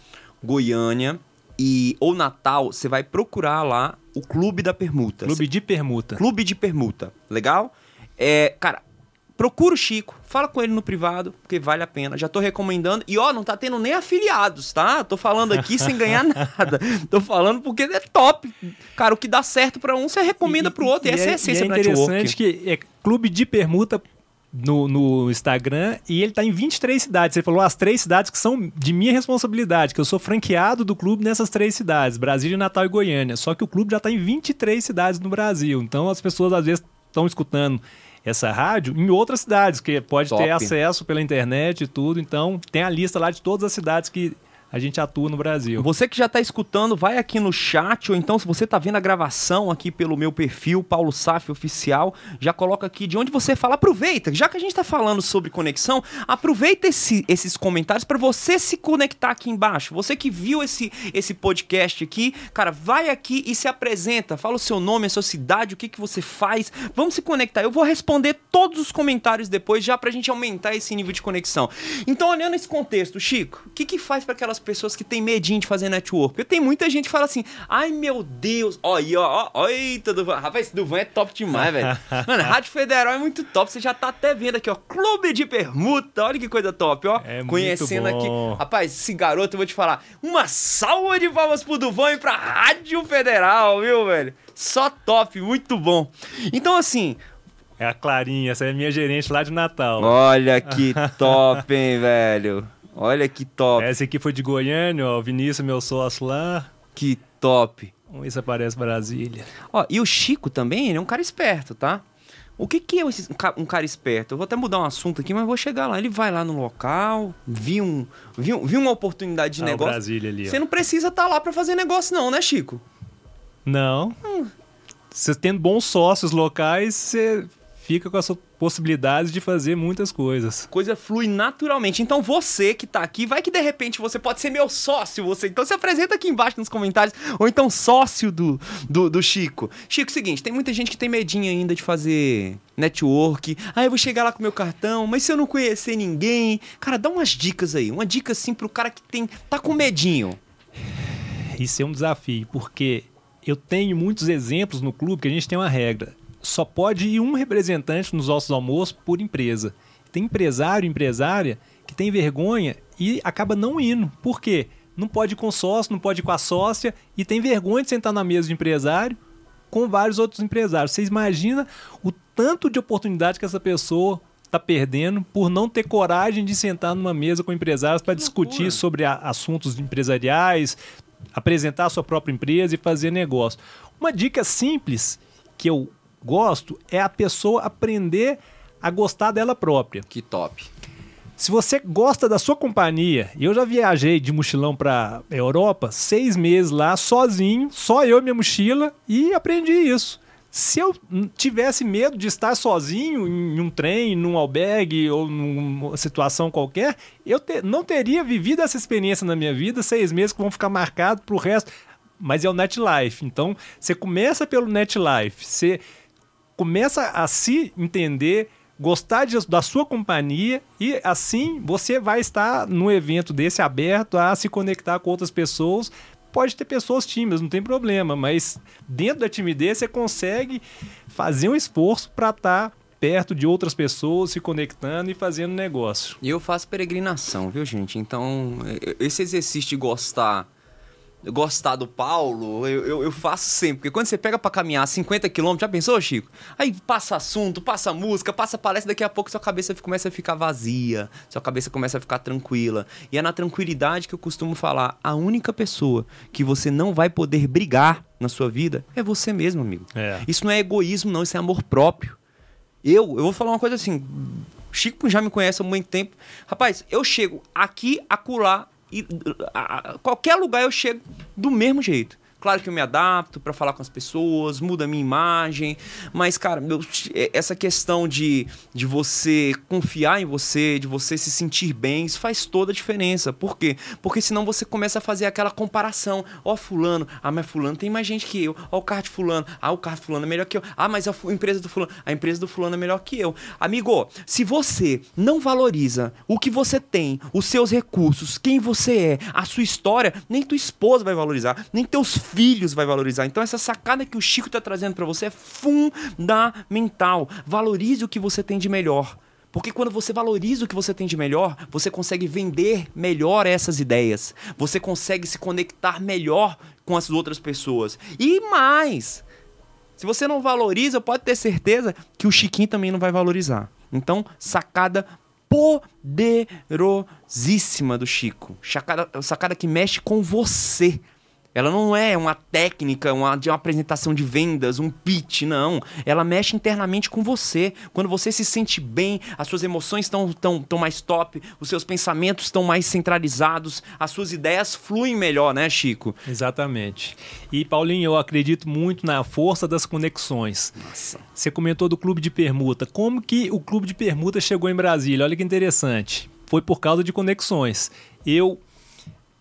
Goiânia e ou Natal, você vai procurar lá o Clube da Permuta. Clube de Permuta. Clube de Permuta. Legal? É, cara, procura o Chico, fala com ele no privado, porque vale a pena. Já tô recomendando. E ó, não tá tendo nem afiliados, tá? Tô falando aqui sem ganhar [LAUGHS] nada. Tô falando porque é top. Cara, o que dá certo para um, você recomenda pro outro. E, essa é a essência e é interessante que é Clube de Permuta no, no, Instagram e ele tá em 23 cidades. Você falou as três cidades que são de minha responsabilidade, que eu sou franqueado do clube nessas três cidades, Brasília, Natal e Goiânia. Só que o clube já tá em 23 cidades no Brasil. Então as pessoas às vezes estão escutando essa rádio em outras cidades, que pode Top. ter acesso pela internet e tudo. Então tem a lista lá de todas as cidades que a gente atua no Brasil. Você que já está escutando, vai aqui no chat, ou então se você está vendo a gravação aqui pelo meu perfil, Paulo Saf Oficial, já coloca aqui de onde você fala. Aproveita, já que a gente está falando sobre conexão, aproveita esse, esses comentários para você se conectar aqui embaixo. Você que viu esse, esse podcast aqui, cara, vai aqui e se apresenta. Fala o seu nome, a sua cidade, o que, que você faz. Vamos se conectar. Eu vou responder todos os comentários depois, já para a gente aumentar esse nível de conexão. Então, olhando esse contexto, Chico, o que, que faz para aquelas pessoas que têm medinho de fazer network. Porque tem muita gente que fala assim, ai meu Deus, ó, aí, ó, ó, eita, Duvan. Rapaz, esse Duvan é top demais, velho. [LAUGHS] Mano, Rádio Federal é muito top. Você já tá até vendo aqui, ó, Clube de Permuta, olha que coisa top, ó. É Conhecendo aqui. Rapaz, esse garoto, eu vou te falar, uma salva de palmas pro Duvan e pra Rádio Federal, viu, velho? Só top, muito bom. Então, assim, É a Clarinha, essa é a minha gerente lá de Natal. olha que [LAUGHS] top, hein, velho. Olha que top, Essa aqui foi de Goiânia, ó, o Vinícius, meu sócio lá. que top. Vamos ver se aparece Brasília. Ó, e o Chico também, ele é um cara esperto, tá? O que, que é esse- um ca- cara esperto? Eu vou até mudar um assunto aqui, mas vou chegar lá. Ele vai lá no local, viu, um, viu, viu uma oportunidade de Ah, negócio. Brasília ali, ó. Você não precisa estar lá pra fazer negócio, não, né, Chico? Não. Você tendo bons sócios locais, você fica com as possibilidades de fazer muitas coisas. Coisa flui naturalmente. Então você que tá aqui, vai que de repente você pode ser meu sócio, você. Então se apresenta aqui embaixo nos comentários, ou então sócio do, do, do Chico. Chico, é seguinte, tem muita gente que tem medinho ainda de fazer network. Ah, eu vou chegar lá com meu cartão, mas se eu não conhecer ninguém. Cara, dá umas dicas aí. Uma dica assim pro cara que tem. tá com medinho. Isso é um desafio, porque eu tenho muitos exemplos no clube que a gente tem uma regra. Só pode ir um representante nos nossos almoços por empresa. Tem empresário, empresária que tem vergonha e acaba não indo. Por quê? Não pode ir com sócio, não pode ir com a sócia e tem vergonha de sentar na mesa de empresário com vários outros empresários. Vocês imaginam o tanto de oportunidade que essa pessoa está perdendo por não ter coragem de sentar numa mesa com empresários para discutir sobre a- assuntos empresariais, apresentar a sua própria empresa e fazer negócio. Uma dica simples que eu gosto é a pessoa aprender a gostar dela própria. Que top. Se você gosta da sua companhia, eu já viajei de mochilão para Europa, seis meses lá, sozinho, só eu e minha mochila, e aprendi isso. Se eu tivesse medo de estar sozinho em um trem, num albergue ou numa situação qualquer, eu te- não teria vivido essa experiência na minha vida, seis meses que vão ficar marcados para o resto. Mas é o NetLife. Então, você começa pelo NetLife, você começa a se entender, gostar de- da sua companhia e assim você vai estar num evento desse aberto a se conectar com outras pessoas. Pode ter pessoas tímidas, não tem problema, mas dentro da timidez você consegue fazer um esforço para estar perto de outras pessoas, se conectando e fazendo negócio. E eu faço peregrinação, viu, gente? Então, esse exercício de gostar gostar do Paulo, eu, eu, eu faço sempre. Porque quando você pega pra caminhar 50 km, já pensou, Chico? Aí passa assunto, passa música, passa palestra, daqui a pouco sua cabeça começa a ficar vazia, sua cabeça começa a ficar tranquila. E é na tranquilidade que eu costumo falar: a única pessoa que você não vai poder brigar na sua vida é você mesmo, amigo. É. Isso não é egoísmo, não, isso é amor próprio. Eu, eu vou falar uma coisa assim. Chico já me conhece há muito tempo. Rapaz, eu chego aqui, acolá, e a, a, qualquer lugar eu chego do mesmo jeito. Claro que eu me adapto para falar com as pessoas, muda a minha imagem, mas, cara, meu, essa questão de, de você confiar em você, de você se sentir bem, isso faz toda a diferença. Por quê? Porque senão você começa a fazer aquela comparação. Ó, oh, Fulano, ah, mas Fulano tem mais gente que eu. Ó, oh, o carro de Fulano, ah, o carro de Fulano é melhor que eu. Ah, mas a empresa do Fulano, a empresa do Fulano é melhor que eu. Amigo, se você não valoriza o que você tem, os seus recursos, quem você é, a sua história, nem tua esposa vai valorizar, nem teus filhos vai valorizar. Então essa sacada que o Chico está trazendo para você é fundamental. Valorize o que você tem de melhor. Porque quando você valoriza o que você tem de melhor, você consegue vender melhor essas ideias. Você consegue se conectar melhor com as outras pessoas. E mais, se você não valoriza, pode ter certeza que o Chiquinho também não vai valorizar. Então, sacada poderosíssima do Chico. Sacada, sacada que mexe com você. Ela não é uma técnica uma, de uma apresentação de vendas, um pitch, não. Ela mexe internamente com você. Quando você se sente bem, as suas emoções estão tão, tão mais top, os seus pensamentos estão mais centralizados, as suas ideias fluem melhor, né, Chico? Exatamente. E, Paulinho, eu acredito muito na força das conexões. Nossa. Você comentou do clube de permuta. Como que o clube de permuta chegou em Brasília? Olha que interessante. Foi por causa de conexões. Eu,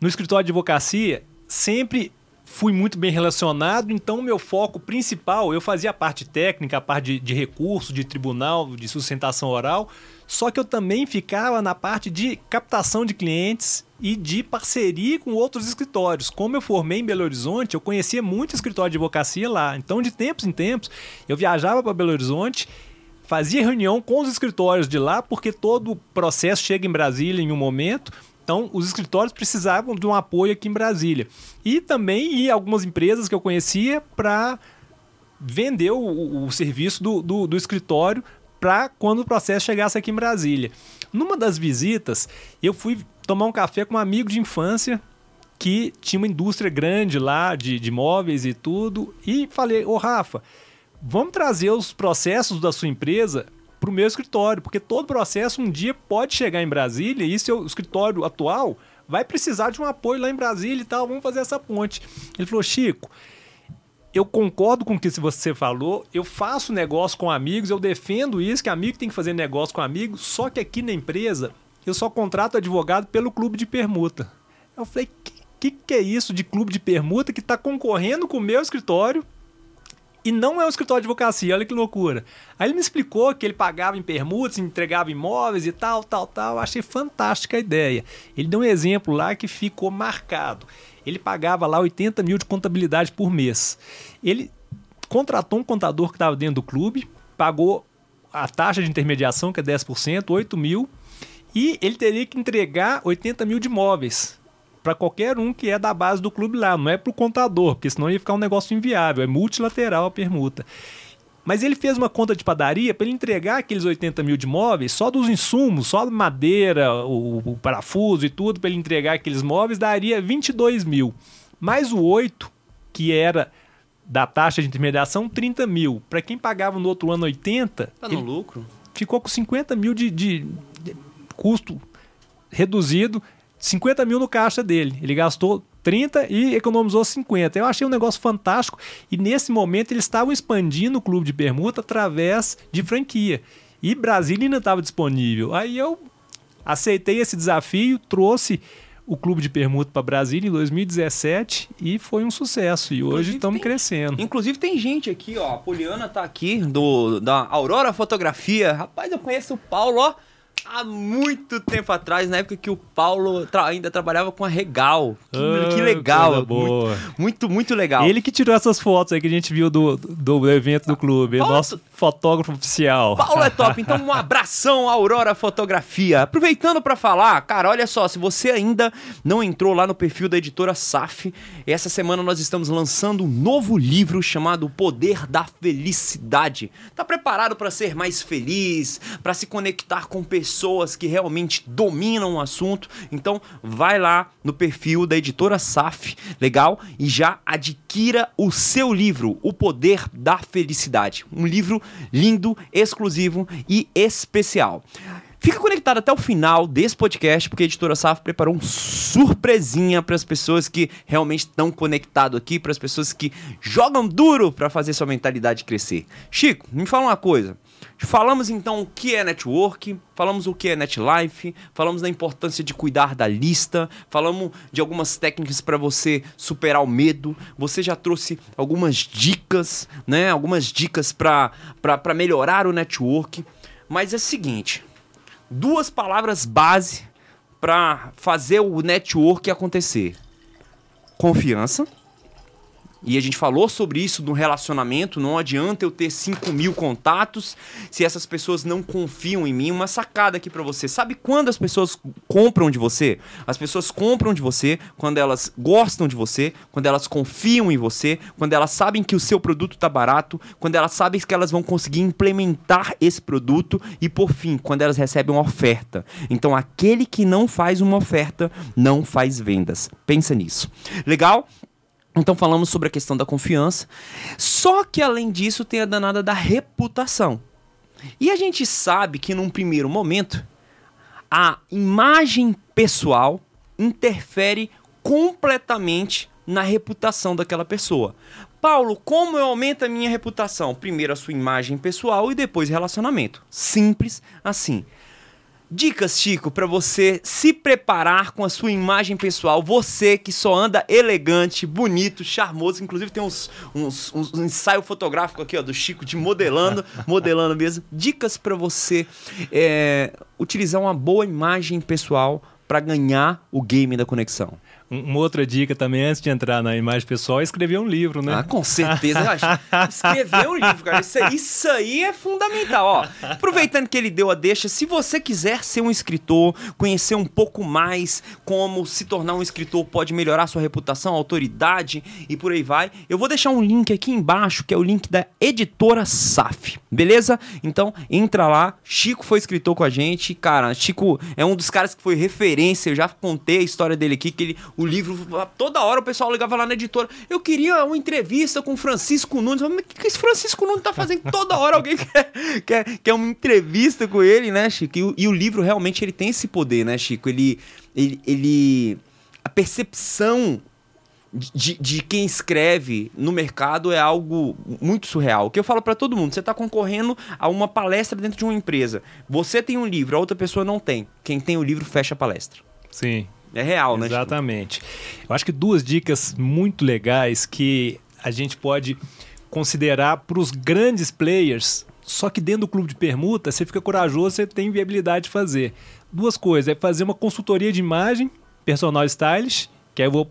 no escritório de advocacia, sempre fui muito bem relacionado, então meu foco principal, eu fazia a parte técnica, a parte de, de recurso, de tribunal, de sustentação oral, só que eu também ficava na parte de captação de clientes e de parceria com outros escritórios. Como eu formei em Belo Horizonte, eu conhecia muito escritório de advocacia lá. Então, de tempos em tempos, eu viajava para Belo Horizonte, fazia reunião com os escritórios de lá, porque todo o processo chega em Brasília em um momento então, os escritórios precisavam de um apoio aqui em Brasília. E também e algumas empresas que eu conhecia para vender o, o serviço do, do, do escritório para quando o processo chegasse aqui em Brasília. Numa das visitas, eu fui tomar um café com um amigo de infância que tinha uma indústria grande lá de, de móveis e tudo. E falei, ô Rafa, vamos trazer os processos da sua empresa para o meu escritório, porque todo processo um dia pode chegar em Brasília e seu escritório atual vai precisar de um apoio lá em Brasília e tal, vamos fazer essa ponte. Ele falou, Chico, eu concordo com o que você falou, eu faço negócio com amigos, eu defendo isso, que amigo tem que fazer negócio com amigo, só que aqui na empresa eu só contrato advogado pelo clube de permuta. Eu falei, que, que, que é isso de clube de permuta que está concorrendo com o meu escritório e não é um escritório de advocacia, olha que loucura. Aí ele me explicou que ele pagava em permutas, entregava imóveis e tal, tal, tal. Eu achei fantástica a ideia. Ele deu um exemplo lá que ficou marcado. Ele pagava lá 80 mil de contabilidade por mês. Ele contratou um contador que estava dentro do clube, pagou a taxa de intermediação, que é 10%, 8 mil, e ele teria que entregar 80 mil de imóveis para qualquer um que é da base do clube lá, não é para o contador, porque senão ia ficar um negócio inviável, é multilateral a permuta. Mas ele fez uma conta de padaria para ele entregar aqueles 80 mil de móveis, só dos insumos, só madeira, o, o parafuso e tudo, para ele entregar aqueles móveis, daria 22 mil. Mais o 8, que era da taxa de intermediação, 30 mil. Para quem pagava no outro ano 80. Tá no lucro. Ficou com 50 mil de, de, de custo reduzido 50 mil no caixa dele. Ele gastou 30 e economizou 50. Eu achei um negócio fantástico e nesse momento eles estavam expandindo o clube de permuta através de franquia. E Brasília ainda estava disponível. Aí eu aceitei esse desafio, trouxe o clube de permuta para Brasília em 2017 e foi um sucesso. E hoje estamos crescendo. Inclusive tem gente aqui, ó. A Poliana tá aqui do da Aurora Fotografia. Rapaz, eu conheço o Paulo, ó há muito tempo atrás, na época que o Paulo tra ainda trabalhava com a Regal. Que, ah, que legal. Muito, muito, muito, legal. Ele que tirou essas fotos aí que a gente viu do, do evento do clube. Paulo, nosso fotógrafo oficial. Paulo é top. Então, [LAUGHS] um abração, Aurora Fotografia. Aproveitando para falar, cara, olha só, se você ainda não entrou lá no perfil da editora SAF, essa semana nós estamos lançando um novo livro chamado O Poder da Felicidade. Tá preparado para ser mais feliz, para se conectar com pessoas pessoas que realmente dominam o assunto. Então, vai lá no perfil da editora SAF, legal? E já adquira o seu livro, O Poder da Felicidade. Um livro lindo, exclusivo e especial. Fica conectado até o final desse podcast, porque a editora SAF preparou um surpresinha para as pessoas que realmente estão conectado aqui, para as pessoas que jogam duro para fazer sua mentalidade crescer. Chico, me fala uma coisa. Falamos então o que é network, falamos o que é netlife, falamos da importância de cuidar da lista, falamos de algumas técnicas para você superar o medo. Você já trouxe algumas dicas, né? Algumas dicas para melhorar o network. Mas é o seguinte, duas palavras base para fazer o network acontecer: confiança e a gente falou sobre isso no relacionamento. Não adianta eu ter 5 mil contatos se essas pessoas não confiam em mim. Uma sacada aqui para você. Sabe quando as pessoas compram de você? As pessoas compram de você quando elas gostam de você, quando elas confiam em você, quando elas sabem que o seu produto tá barato, quando elas sabem que elas vão conseguir implementar esse produto e, por fim, quando elas recebem uma oferta. Então, aquele que não faz uma oferta não faz vendas. Pensa nisso. Legal? Então falamos sobre a questão da confiança. Só que além disso tem a danada da reputação. E a gente sabe que num primeiro momento a imagem pessoal interfere completamente na reputação daquela pessoa. Paulo, como eu aumento a minha reputação? Primeiro a sua imagem pessoal e depois relacionamento. Simples assim. Dicas, Chico, para você se preparar com a sua imagem pessoal. Você que só anda elegante, bonito, charmoso. Inclusive tem uns, uns, uns um ensaio fotográfico aqui ó, do Chico de modelando, [LAUGHS] modelando mesmo. Dicas para você é, utilizar uma boa imagem pessoal para ganhar o game da conexão. Uma outra dica também, antes de entrar na imagem pessoal, é escrever um livro, né? Ah, com certeza. [LAUGHS] escrever um livro, cara. Isso, isso aí é fundamental. Ó, aproveitando que ele deu a deixa, se você quiser ser um escritor, conhecer um pouco mais como se tornar um escritor pode melhorar sua reputação, autoridade e por aí vai, eu vou deixar um link aqui embaixo, que é o link da editora SAF. Beleza? Então, entra lá. Chico foi escritor com a gente. Cara, Chico é um dos caras que foi referência. Eu já contei a história dele aqui, que ele o livro. Toda hora o pessoal ligava lá na editora. Eu queria uma entrevista com Francisco Nunes. Mas o que esse Francisco Nunes tá fazendo? Toda hora alguém [LAUGHS] quer, quer, quer uma entrevista com ele, né, Chico? E, e, o livro realmente ele tem esse poder, né, Chico? Ele. ele, ele a percepção de, de, quem escreve no mercado é algo muito surreal. O que eu falo para todo mundo, você está concorrendo a uma palestra dentro de uma empresa. Você tem um livro, a outra pessoa não tem. Quem tem o livro fecha a palestra. Sim. É real, né? Exatamente. Eu acho que duas dicas muito legais que a gente pode considerar para os grandes players. Só que dentro do clube de permuta, você fica corajoso, você tem viabilidade de fazer. Duas coisas, é fazer uma consultoria de imagem, personal stylish, que aí eu vou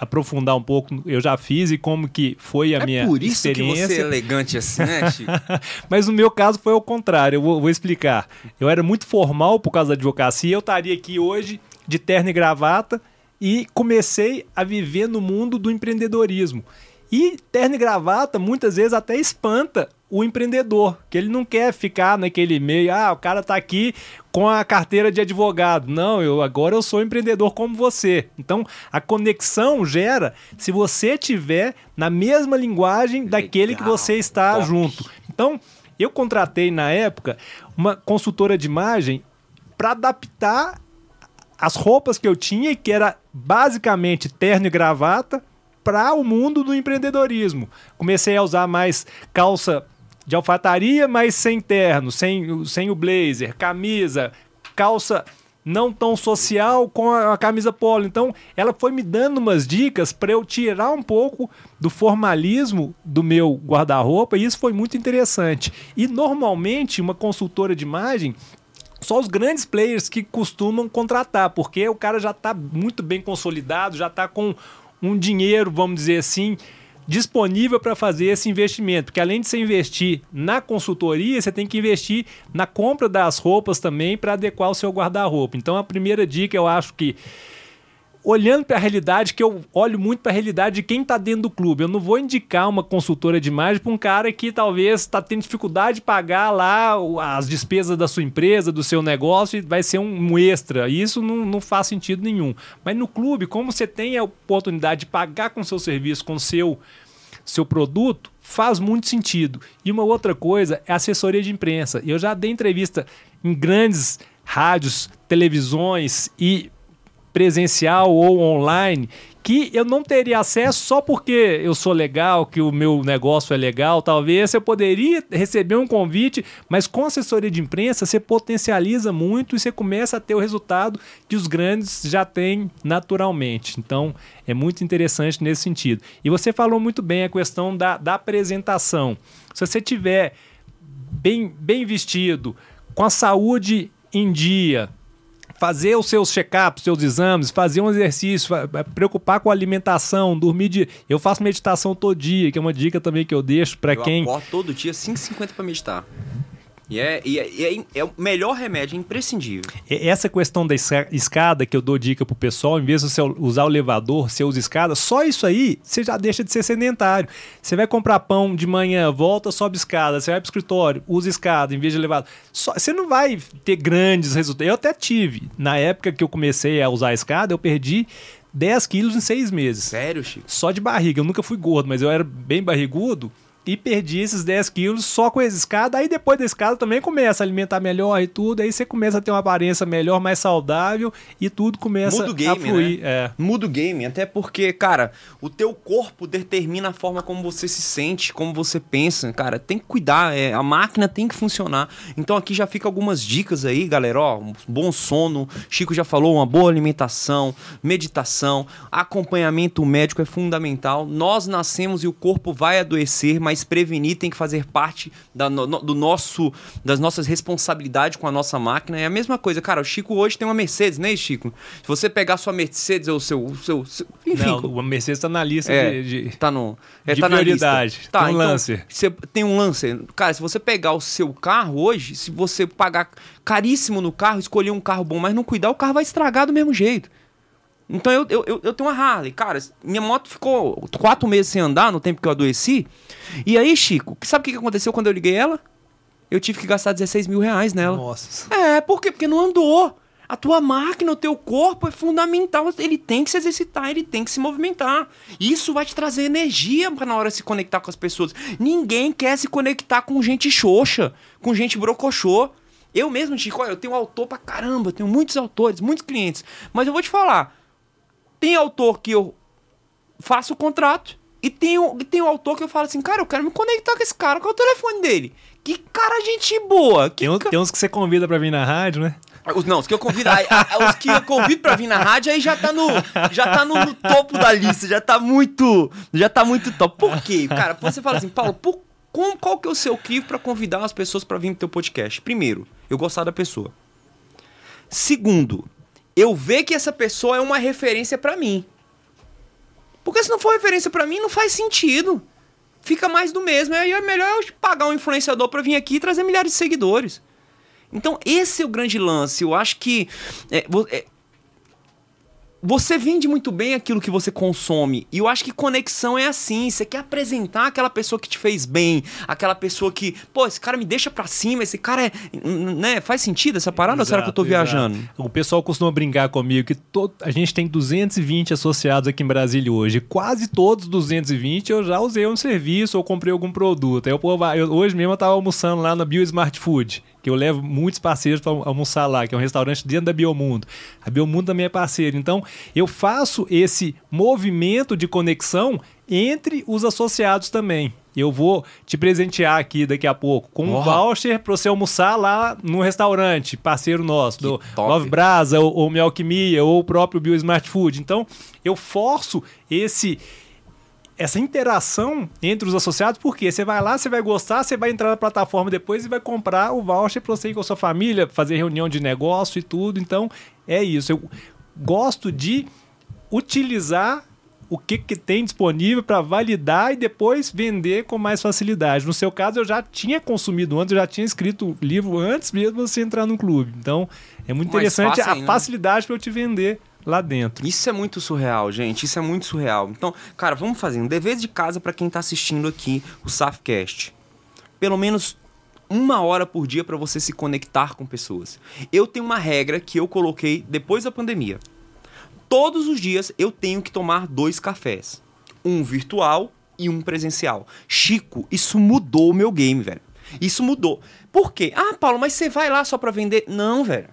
aprofundar um pouco, eu já fiz e como que foi a é minha por isso experiência. que você é elegante assim, né, Chico? [LAUGHS] Mas no meu caso foi ao contrário, eu vou, vou, explicar. Eu era muito formal por causa da advocacia, eu estaria aqui hoje de terno e gravata e comecei a viver no mundo do empreendedorismo. E terno e gravata muitas vezes até espanta o empreendedor, que ele não quer ficar naquele meio, ah, o cara tá aqui com a carteira de advogado. Não, eu agora eu sou empreendedor como você. Então, a conexão gera se você tiver na mesma linguagem Legal, daquele que você está top. junto. Então, eu contratei na época uma consultora de imagem para adaptar as roupas que eu tinha, que era basicamente terno e gravata, para o mundo do empreendedorismo. Comecei a usar mais calça de alfataria, mas sem terno, sem, sem o blazer, camisa, calça não tão social com a, a camisa polo. Então, ela foi me dando umas dicas para eu tirar um pouco do formalismo do meu guarda-roupa, e isso foi muito interessante. E normalmente, uma consultora de imagem só os grandes players que costumam contratar, porque o cara já está muito bem consolidado, já está com um dinheiro, vamos dizer assim, disponível para fazer esse investimento. Porque além de você investir na consultoria, você tem que investir na compra das roupas também para adequar o seu guarda-roupa. Então a primeira dica eu acho que olhando para a realidade, que eu olho muito para a realidade de quem está dentro do clube. Eu não vou indicar uma consultora de imagem para um cara que talvez está tendo dificuldade de pagar lá as despesas da sua empresa, do seu negócio, e vai ser um, extra. Isso não, não faz sentido nenhum. Mas no clube, como você tem a oportunidade de pagar com seu serviço, com seu seu produto, faz muito sentido. E uma outra coisa é assessoria de imprensa. Eu já dei entrevista em grandes rádios, televisões e presencial ou online que eu não teria acesso só porque eu sou legal, que o meu negócio é legal. Talvez eu poderia receber um convite, mas com assessoria de imprensa você potencializa muito e você começa a ter o resultado que os grandes já têm naturalmente. Então é muito interessante nesse sentido. E você falou muito bem a questão da, da apresentação. Se você tiver bem, bem vestido, com a saúde em dia, fazer os seus check-ups, seus exames, fazer um exercício, preocupar com a alimentação, dormir de. Eu faço meditação todo dia, que é uma dica também que eu deixo para quem. Eu todo dia 5,50 para meditar. E é, e é, é, é, o melhor remédio, é imprescindível. Essa questão da escada que eu dou dica pro pessoal, em vez de você usar o elevador, você usa escada, só isso aí você já deixa de ser sedentário. Você vai comprar pão de manhã, volta, sobe escada. Você vai pro escritório, usa escada em vez de elevador. Só, você não vai ter grandes resultados. Eu até tive. Na época que eu comecei a usar a escada, eu perdi 10 quilos em seis meses. Sério, Chico? Só de barriga. Eu nunca fui gordo, mas eu era bem barrigudo e perdi esses 10 quilos só com essa escada. Aí depois da escada também começa a alimentar melhor e tudo. Aí você começa a ter uma aparência melhor, mais saudável e tudo começa Muda o game, a fluir. Né? É. Muda o game, até porque, cara, o teu corpo determina a forma como você se sente, como você pensa. Cara, tem que cuidar, é, a máquina tem que funcionar. Então aqui já fica algumas dicas aí, galera. Ó, um bom sono, Chico já falou, uma boa alimentação, meditação, acompanhamento médico é fundamental. Nós nascemos e o corpo vai adoecer, mas mas prevenir tem que fazer parte da, no, do nosso, das nossas responsabilidades com a nossa máquina. É a mesma coisa, cara. O Chico hoje tem uma Mercedes, né, Chico? Se você pegar sua Mercedes ou seu, seu, seu enfim, não, o Mercedes está na lista é, de, de, tá no, é, de tá prioridade. Tá, tem um então, Lancer. Você tem um Lancer. Cara, se você pegar o seu carro hoje, se você pagar caríssimo no carro, escolher um carro bom, mas não cuidar, o carro vai estragar do mesmo jeito. Então eu, eu, eu tenho uma Harley. Cara, minha moto ficou quatro meses sem andar no tempo que eu adoeci. E aí, Chico, sabe o que aconteceu quando eu liguei ela? Eu tive que gastar 16 mil reais nela. Nossa. É, por quê? Porque não andou. A tua máquina, o teu corpo é fundamental. Ele tem que se exercitar, ele tem que se movimentar. Isso vai te trazer energia para na hora de se conectar com as pessoas. Ninguém quer se conectar com gente xoxa, com gente brocochô. Eu mesmo, Chico, olha, eu tenho autor pra caramba, tenho muitos autores, muitos clientes. Mas eu vou te falar, tem autor que eu faço o contrato e tem, um, e tem um autor que eu falo assim, cara, eu quero me conectar com esse cara, qual é o telefone dele? Que cara gente boa. Que tem, ca... tem uns que você convida pra vir na rádio, né? Os, não, os que eu convido, aí, os que eu convido pra vir na rádio aí já tá no já tá no, no, topo da lista, já tá muito, já tá muito top. Por quê? Cara, você fala assim, Paulo, por, com, qual que é o seu crivo para convidar as pessoas para vir no teu podcast? Primeiro, eu gostar da pessoa. Segundo, eu ver que essa pessoa é uma referência para mim. Porque se não for referência para mim, não faz sentido. Fica mais do mesmo. Aí é melhor eu pagar um influenciador para vir aqui e trazer milhares de seguidores. Então, esse é o grande lance. Eu acho que é, é, você vende muito bem aquilo que você consome. E eu acho que conexão é assim. Você quer apresentar aquela pessoa que te fez bem, aquela pessoa que, pô, esse cara me deixa pra cima, esse cara é. Né? Faz sentido essa parada exato, ou será que eu tô exato. viajando? O pessoal costuma brincar comigo que todo, a gente tem 220 associados aqui em Brasília hoje. Quase todos 220 eu já usei um serviço ou comprei algum produto. Aí eu, eu, hoje mesmo eu tava almoçando lá na Bio Smart Food que eu levo muitos parceiros para almoçar lá, que é um restaurante dentro da Biomundo. A Biomundo também é parceira. Então, eu faço esse movimento de conexão entre os associados também. Eu vou te presentear aqui daqui a pouco com um voucher para você almoçar lá no restaurante, parceiro nosso, que do top. Love Brasa, ou, ou Minha Alquimia, ou o próprio Bio Smart Food. Então, eu forço esse essa interação entre os associados, porque você vai lá, você vai gostar, você vai entrar na plataforma depois e vai comprar o voucher para você ir com a sua família, fazer reunião de negócio e tudo. Então, é isso. Eu gosto de utilizar o que, que tem disponível para validar e depois vender com mais facilidade. No seu caso, eu já tinha consumido antes, eu já tinha escrito o livro antes mesmo de você entrar no clube. Então, é muito mais interessante fácil, a facilidade para eu te vender lá dentro. Isso é muito surreal, gente. Isso é muito surreal. Então, cara, vamos fazer um dever de casa para quem tá assistindo aqui o Safcast. Pelo menos uma hora por dia para você se conectar com pessoas. Eu tenho uma regra que eu coloquei depois da pandemia. Todos os dias eu tenho que tomar dois cafés. Um virtual e um presencial. Chico, isso mudou o meu game, velho. Isso mudou. Por quê? Ah, Paulo, mas você vai lá só pra vender? Não, velho.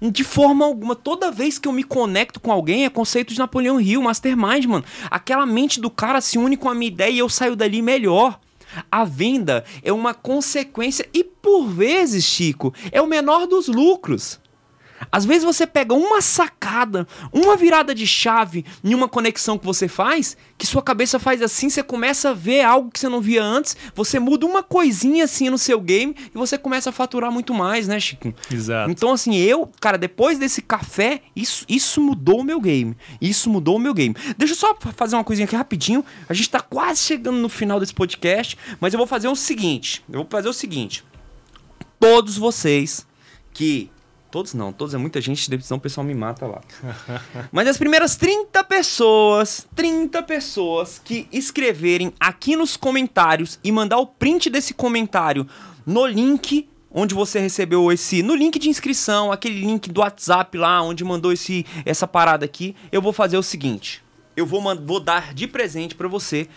De forma alguma, toda vez que eu me conecto com alguém, é conceito de Napoleão Hill, Mastermind, mano. Aquela mente do cara se une com a minha ideia e eu saio dali melhor. A venda é uma consequência e, por vezes, Chico, é o menor dos lucros. Às vezes você pega uma sacada, uma virada de chave em uma conexão que você faz, que sua cabeça faz assim, você começa a ver algo que você não via antes, você muda uma coisinha assim no seu game e você começa a faturar muito mais, né, Chico? Exato. Então, assim, eu, cara, depois desse café, isso, isso mudou o meu game. Isso mudou o meu game. Deixa eu só fazer uma coisinha aqui rapidinho. A gente tá quase chegando no final desse podcast, mas eu vou fazer o seguinte: eu vou fazer o seguinte. Todos vocês que Todos não, todos é muita gente, o pessoal me mata lá. [LAUGHS] Mas as primeiras 30 pessoas, 30 pessoas que escreverem aqui nos comentários e mandar o print desse comentário no link onde você recebeu esse, no link de inscrição, aquele link do WhatsApp lá onde mandou esse essa parada aqui, eu vou fazer o seguinte. Eu vou, vou dar de presente para você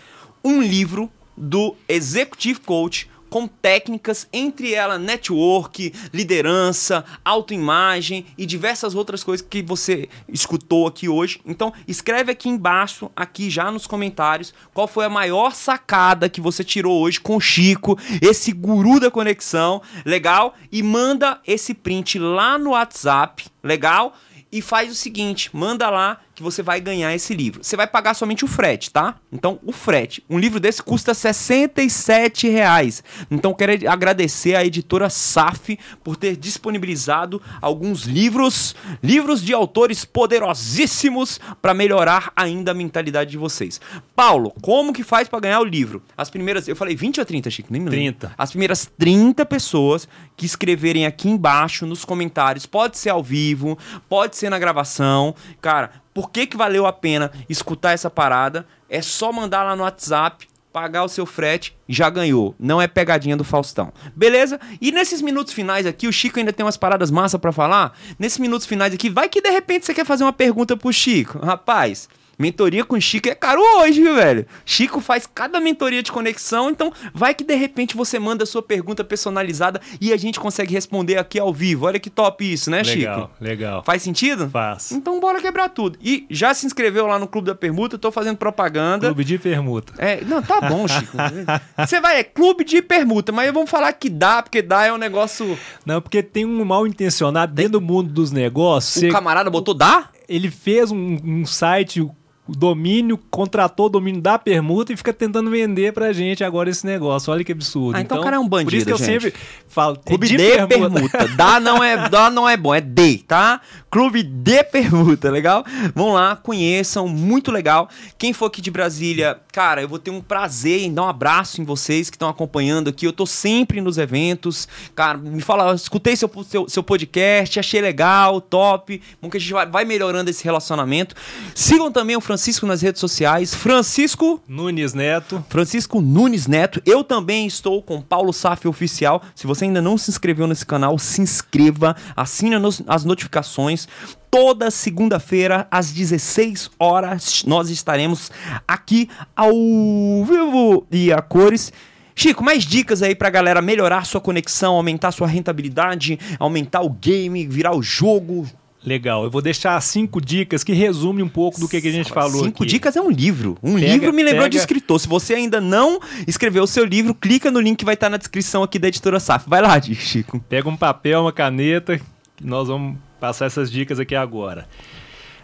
um livro do Executive Coach com técnicas, entre elas network, liderança, autoimagem e diversas outras coisas que você escutou aqui hoje. Então, escreve aqui embaixo, aqui já nos comentários, qual foi a maior sacada que você tirou hoje com o Chico, esse guru da conexão, legal? E manda esse print lá no WhatsApp, legal? E faz o seguinte, manda lá que você vai ganhar esse livro. Você vai pagar somente o frete, tá? Então, o frete. Um livro desse custa 67 reais. Então, quero agradecer à editora SAF por ter disponibilizado alguns livros, livros de autores poderosíssimos para melhorar ainda a mentalidade de vocês. Paulo, como que faz para ganhar o livro? As primeiras, eu falei 20 ou 30, Chico? Nem me lembro. 30. As primeiras 30 pessoas que escreverem aqui embaixo nos comentários, pode ser ao vivo, pode ser na gravação. Cara, por que, que valeu a pena escutar essa parada? É só mandar lá no WhatsApp, pagar o seu frete, já ganhou. Não é pegadinha do Faustão. Beleza? E nesses minutos finais aqui, o Chico ainda tem umas paradas massa para falar. Nesses minutos finais aqui, vai que de repente você quer fazer uma pergunta pro Chico. Rapaz, Mentoria com Chico é caro hoje, viu, velho? Chico faz cada mentoria de conexão, então vai que de repente você manda a sua pergunta personalizada e a gente consegue responder aqui ao vivo. Olha que top isso, né, legal, Chico? Legal, legal. Faz sentido? Faz. Então bora quebrar tudo. E já se inscreveu lá no Clube da Permuta, tô fazendo propaganda. Clube de Permuta. É, não, tá bom, Chico. [LAUGHS] você vai, é Clube de Permuta, mas vamos falar que dá, porque dá é um negócio... Não, porque tem um mal intencionado dentro do mundo dos negócios. O você... camarada botou dá? Ele fez um, um site domínio, contratou o domínio da permuta e fica tentando vender pra gente agora esse negócio. Olha que absurdo. Ah, então, então o cara é um bandido, Por isso que eu gente. sempre falo, Clube de, de permuta. permuta. dá não é, dá não é bom, é D, tá? Clube de permuta, legal? Vão lá, conheçam, muito legal. Quem for aqui de Brasília, cara, eu vou ter um prazer em dar um abraço em vocês que estão acompanhando aqui. Eu tô sempre nos eventos. Cara, me fala, escutei seu, seu, seu podcast, achei legal, top. Bom que a gente vai, vai melhorando esse relacionamento. Sigam também o Francisco nas redes sociais. Francisco Nunes Neto. Francisco Nunes Neto. Eu também estou com Paulo Saf Oficial. Se você ainda não se inscreveu nesse canal, se inscreva, assine as notificações. Toda segunda-feira, às 16 horas, nós estaremos aqui ao vivo e a cores. Chico, mais dicas aí pra galera melhorar sua conexão, aumentar sua rentabilidade, aumentar o game, virar o jogo, Legal. Eu vou deixar cinco dicas que resumem um pouco do que, que a gente falou Cinco aqui. dicas é um livro. Um pega, livro me lembrou pega... de escritor. Se você ainda não escreveu o seu livro, clica no link que vai estar na descrição aqui da editora SAF. Vai lá, [LAUGHS] Chico. Pega um papel, uma caneta, que nós vamos passar essas dicas aqui agora.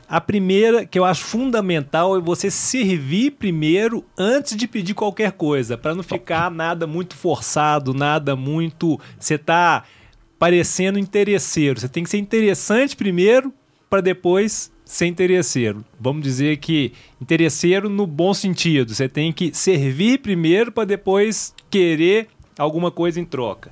A primeira, que eu acho fundamental, é você servir primeiro antes de pedir qualquer coisa, para não ficar nada muito forçado, nada muito. Você tá parecendo interesseiro. Você tem que ser interessante primeiro para depois ser interesseiro. Vamos dizer que interesseiro no bom sentido. Você tem que servir primeiro para depois querer alguma coisa em troca.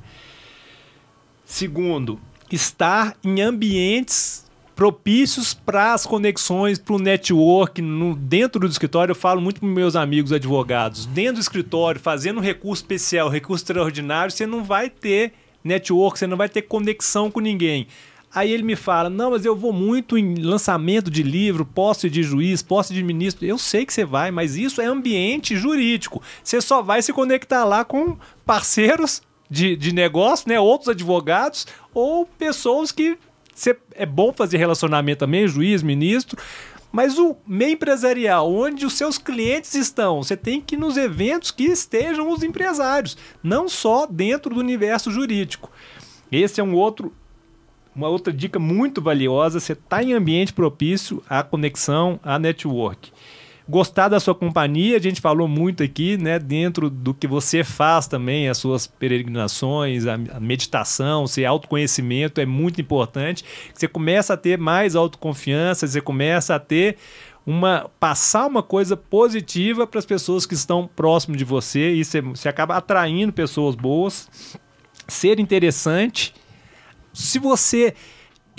Segundo, estar em ambientes propícios para as conexões, para o network. No, dentro do escritório, eu falo muito para meus amigos advogados. Dentro do escritório, fazendo recurso especial, recurso extraordinário, você não vai ter network, você não vai ter conexão com ninguém. Aí ele me fala: Não, mas eu vou muito em lançamento de livro, posse de juiz, posse de ministro. Eu sei que você vai, mas isso é ambiente jurídico. Você só vai se conectar lá com parceiros de, de negócio, né? Outros advogados ou pessoas que cê, é bom fazer relacionamento também, juiz, ministro. Mas o meio empresarial, onde os seus clientes estão, você tem que ir nos eventos que estejam os empresários, não só dentro do universo jurídico. Esse é um outro uma outra dica muito valiosa, você está em ambiente propício à conexão, à network. Gostar da sua companhia, a gente falou muito aqui, né? Dentro do que você faz também, as suas peregrinações, a, meditação, seu autoconhecimento é muito importante. Você começa a ter mais autoconfiança, você começa a ter uma passar uma coisa positiva para as pessoas que estão próximo de você e você, você acaba atraindo pessoas boas. Ser interessante se você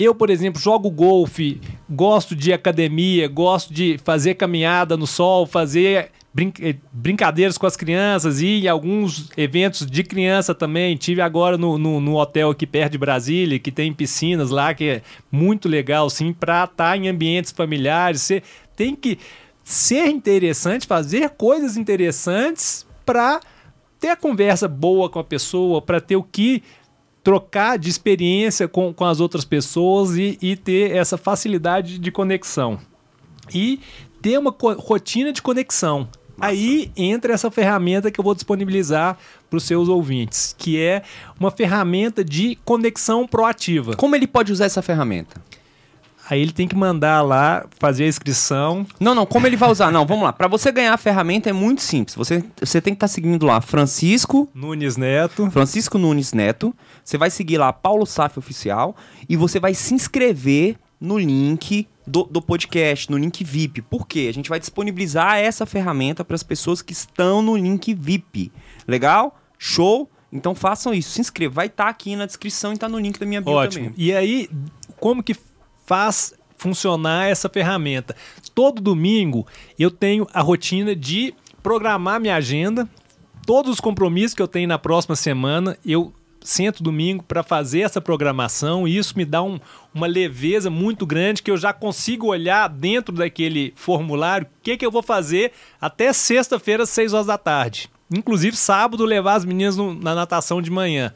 eu, por exemplo, jogo golfe, gosto de academia, gosto de fazer caminhada no sol, fazer brin eh, brincadeiras com as crianças e alguns eventos de criança também. Tive agora no, no, no, hotel aqui perto de Brasília, que tem piscinas lá, que é muito legal, sim, para estar tá em ambientes familiares. Você tem que ser interessante, fazer coisas interessantes para ter a conversa boa com a pessoa, para ter o que trocar de experiência com, com as outras pessoas e, e ter essa facilidade de conexão. E ter uma rotina de conexão. Aí entra essa ferramenta que eu vou disponibilizar para os seus ouvintes, que é uma ferramenta de conexão proativa. Como ele pode usar essa ferramenta? Aí ele tem que mandar lá fazer a inscrição. Não, não, como ele vai usar? Não, vamos lá. Para você ganhar a ferramenta é muito simples. Você, você tem que estar tá seguindo lá Francisco Nunes Neto. Francisco Nunes Neto. Você vai seguir lá Paulo Saf Oficial e você vai se inscrever no link do, do, podcast, no link VIP. Por quê? A gente vai disponibilizar essa ferramenta para as pessoas que estão no link VIP. Legal? Show? Então façam isso. Se inscreva. Vai estar tá aqui na descrição e está no link da minha bio Ótimo. também. E aí, como que faz funcionar essa ferramenta. Todo domingo eu tenho a rotina de programar minha agenda, todos os compromissos que eu tenho na próxima semana, eu sento domingo para fazer essa programação e isso me dá um, uma leveza muito grande que eu já consigo olhar dentro daquele formulário o que, que eu vou fazer até sexta-feira, às 6 horas da tarde. Inclusive sábado levar as meninas no, na natação de manhã.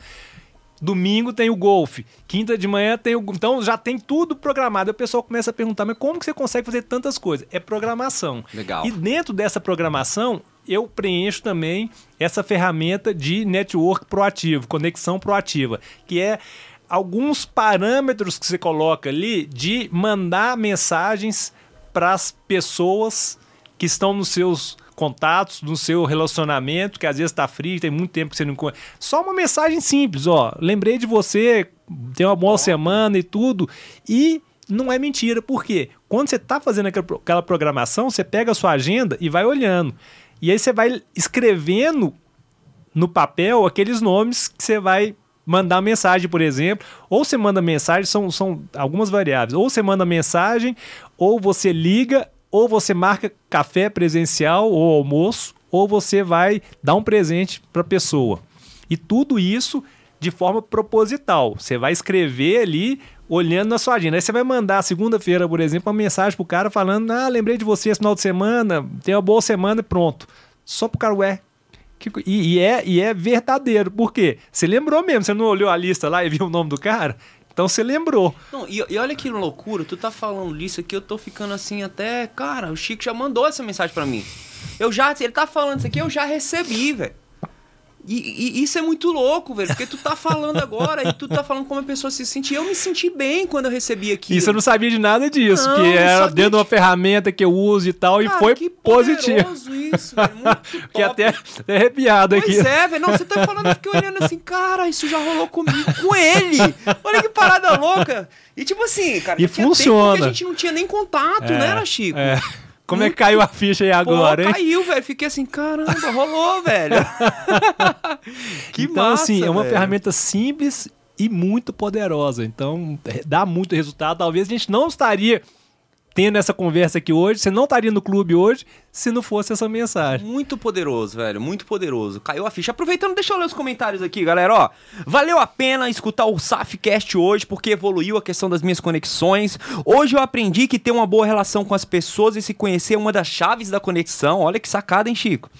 Domingo tem o golfe. Quinta de manhã tem o. Então já tem tudo programado. O pessoal começa a perguntar: mas como que você consegue fazer tantas coisas? É programação. Legal. E dentro dessa programação, eu preencho também essa ferramenta de network proativo, conexão proativa, que é alguns parâmetros que você coloca ali de mandar mensagens para as pessoas que estão nos seus contatos, no seu relacionamento, que às vezes está frio, tem muito tempo que você não conhece. Só uma mensagem simples, ó. Lembrei de você, tem uma boa semana e tudo. E não é mentira, por quê? Quando você está fazendo aquela programação, você pega a sua agenda e vai olhando. E aí você vai escrevendo no papel aqueles nomes que você vai mandar mensagem, por exemplo, ou você manda mensagem, são, são algumas variáveis, ou você manda mensagem, ou você liga, ou você marca café presencial ou almoço, ou você vai dar um presente para a pessoa. E tudo isso de forma proposital. Você vai escrever ali olhando na sua agenda. Aí você vai mandar segunda-feira, por exemplo, uma mensagem pro cara falando: "Ah, lembrei de você esse final de semana, tenha uma boa semana e pronto". Só pro cara, ué, e, e, é, e é verdadeiro. Por quê? Você lembrou mesmo, você não olhou a lista lá e viu o nome do cara? Então você lembrou. Não, e, e, olha que loucura, tu tá falando isso aqui, eu tô ficando assim até. Cara, o Chico já mandou essa mensagem para mim. Eu já. Ele tá falando isso aqui, eu já recebi, velho. E, e, isso é muito louco, velho, porque tu tá falando agora e tu tá falando como a pessoa se sente. Eu me senti bem quando eu recebi aqui. Isso eu não sabia de nada disso, não, que era dentro de uma ferramenta que eu uso e tal, Cara, e foi que positivo. isso, velho, muito [LAUGHS] Fiquei até, até arrepiado pois aqui. Pois é, velho, não, você tá falando, eu fiquei olhando assim, cara, isso já rolou comigo, com ele. Olha que parada louca. E tipo assim, cara, e funciona. A gente não tinha nem contato, é, né, Chico? É. Como é que caiu a ficha aí agora, Pô, hein? Caiu, velho. Fiquei assim, caramba, rolou, velho. [LAUGHS] que então, massa, assim, é uma velho. ferramenta simples e muito poderosa. Então, é, dá muito resultado. Talvez a gente não estaria tendo essa conversa aqui hoje, você não estaria no clube hoje se não fosse essa mensagem. Muito poderoso, velho, muito poderoso. Caiu a ficha. Aproveitando, deixa eu ler os comentários aqui, galera, ó. Valeu a pena escutar o Safcast hoje porque evoluiu a questão das minhas conexões. Hoje eu aprendi que ter uma boa relação com as pessoas e se conhecer é uma das chaves da conexão. Olha que sacada, hein, Chico?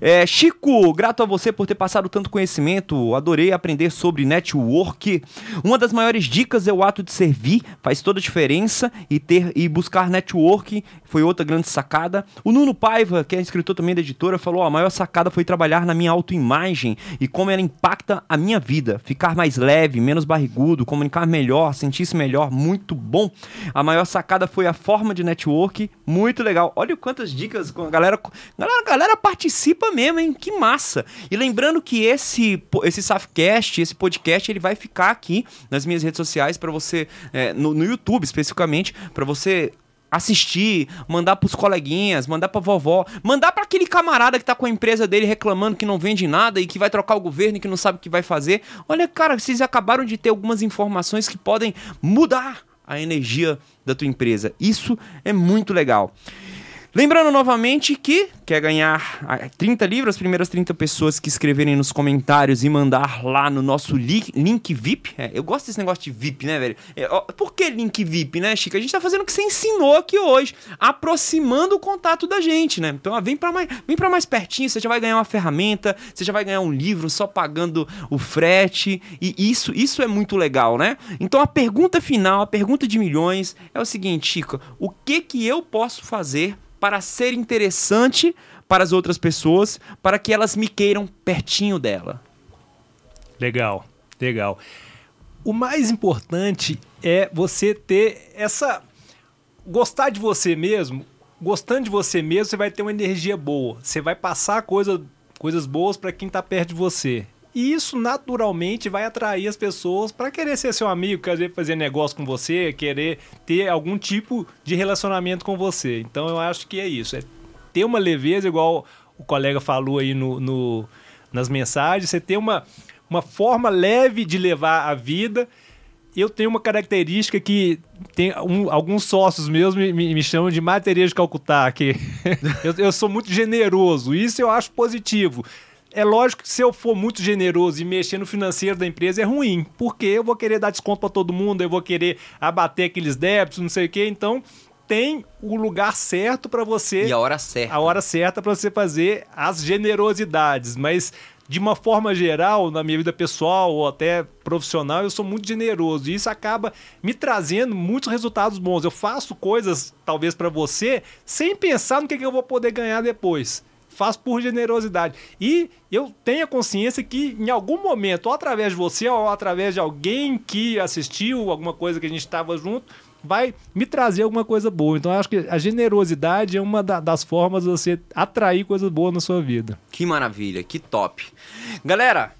É, Chico, grato a você por ter passado tanto conhecimento. Adorei aprender sobre network. Uma das maiores dicas é o ato de servir, faz toda a diferença e ter e buscar network foi outra grande sacada. O Nuno Paiva, que é escritor também da editora, falou: a maior sacada foi trabalhar na minha autoimagem e como ela impacta a minha vida. Ficar mais leve, menos barrigudo, comunicar melhor, sentir-se melhor, muito bom. A maior sacada foi a forma de network, muito legal. Olha quantas dicas, a galera, galera, galera participa mesmo, hein? Que massa. E lembrando que esse esse Safcast, esse podcast, ele vai ficar aqui nas minhas redes sociais para você, é, no, no YouTube especificamente, para você assistir, mandar pros coleguinhas, mandar pra vovó, mandar para aquele camarada que tá com a empresa dele reclamando que não vende nada e que vai trocar o governo e que não sabe o que vai fazer. Olha, cara, vocês acabaram de ter algumas informações que podem mudar a energia da tua empresa. Isso é muito legal. Lembrando novamente que quer ganhar 30 livros, as primeiras 30 pessoas que escreverem nos comentários e mandar lá no nosso link, link VIP. É, eu gosto desse negócio de VIP, né, velho? É, ó, por que link VIP, né, Chica? A gente tá fazendo o que você ensinou aqui hoje, aproximando o contato da gente, né? Então, ó, vem para mais, vem para mais pertinho, você já vai ganhar uma ferramenta, você já vai ganhar um livro só pagando o frete, e isso, isso é muito legal, né? Então, a pergunta final, a pergunta de milhões é o seguinte, Chica, o que que eu posso fazer para ser interessante para as outras pessoas, para que elas me queiram pertinho dela. Legal, legal. O mais importante é você ter essa. Gostar de você mesmo. Gostando de você mesmo, você vai ter uma energia boa. Você vai passar coisa, coisas boas para quem está perto de você. E isso naturalmente vai atrair as pessoas para querer ser seu amigo, querer fazer negócio com você, querer ter algum tipo de relacionamento com você. Então eu acho que é isso. É ter uma leveza, igual o colega falou aí no, no nas mensagens, você ter uma, uma forma leve de levar a vida. Eu tenho uma característica que tem um, alguns sócios meus me, me, me, chamam de Maria de Calcutá, que [LAUGHS] eu, eu sou muito generoso. Isso eu acho positivo. É lógico que se eu for muito generoso e mexer no financeiro da empresa é ruim, porque eu vou querer dar desconto para todo mundo, eu vou querer abater aqueles débitos, não sei o quê. Então, tem o lugar certo para você. E a hora certa. A hora certa para você fazer as generosidades. Mas, de uma forma geral, na minha vida pessoal ou até profissional, eu sou muito generoso. E isso acaba me trazendo muitos resultados bons. Eu faço coisas, talvez, para você, sem pensar no que, que eu vou poder ganhar depois faço por generosidade. E eu tenho a consciência que em algum momento, ou através de você, ou através de alguém que assistiu alguma coisa que a gente estava junto, vai me trazer alguma coisa boa. Então, acho que a generosidade é uma das formas de você atrair coisas boas na sua vida. Que maravilha, que top. Galera,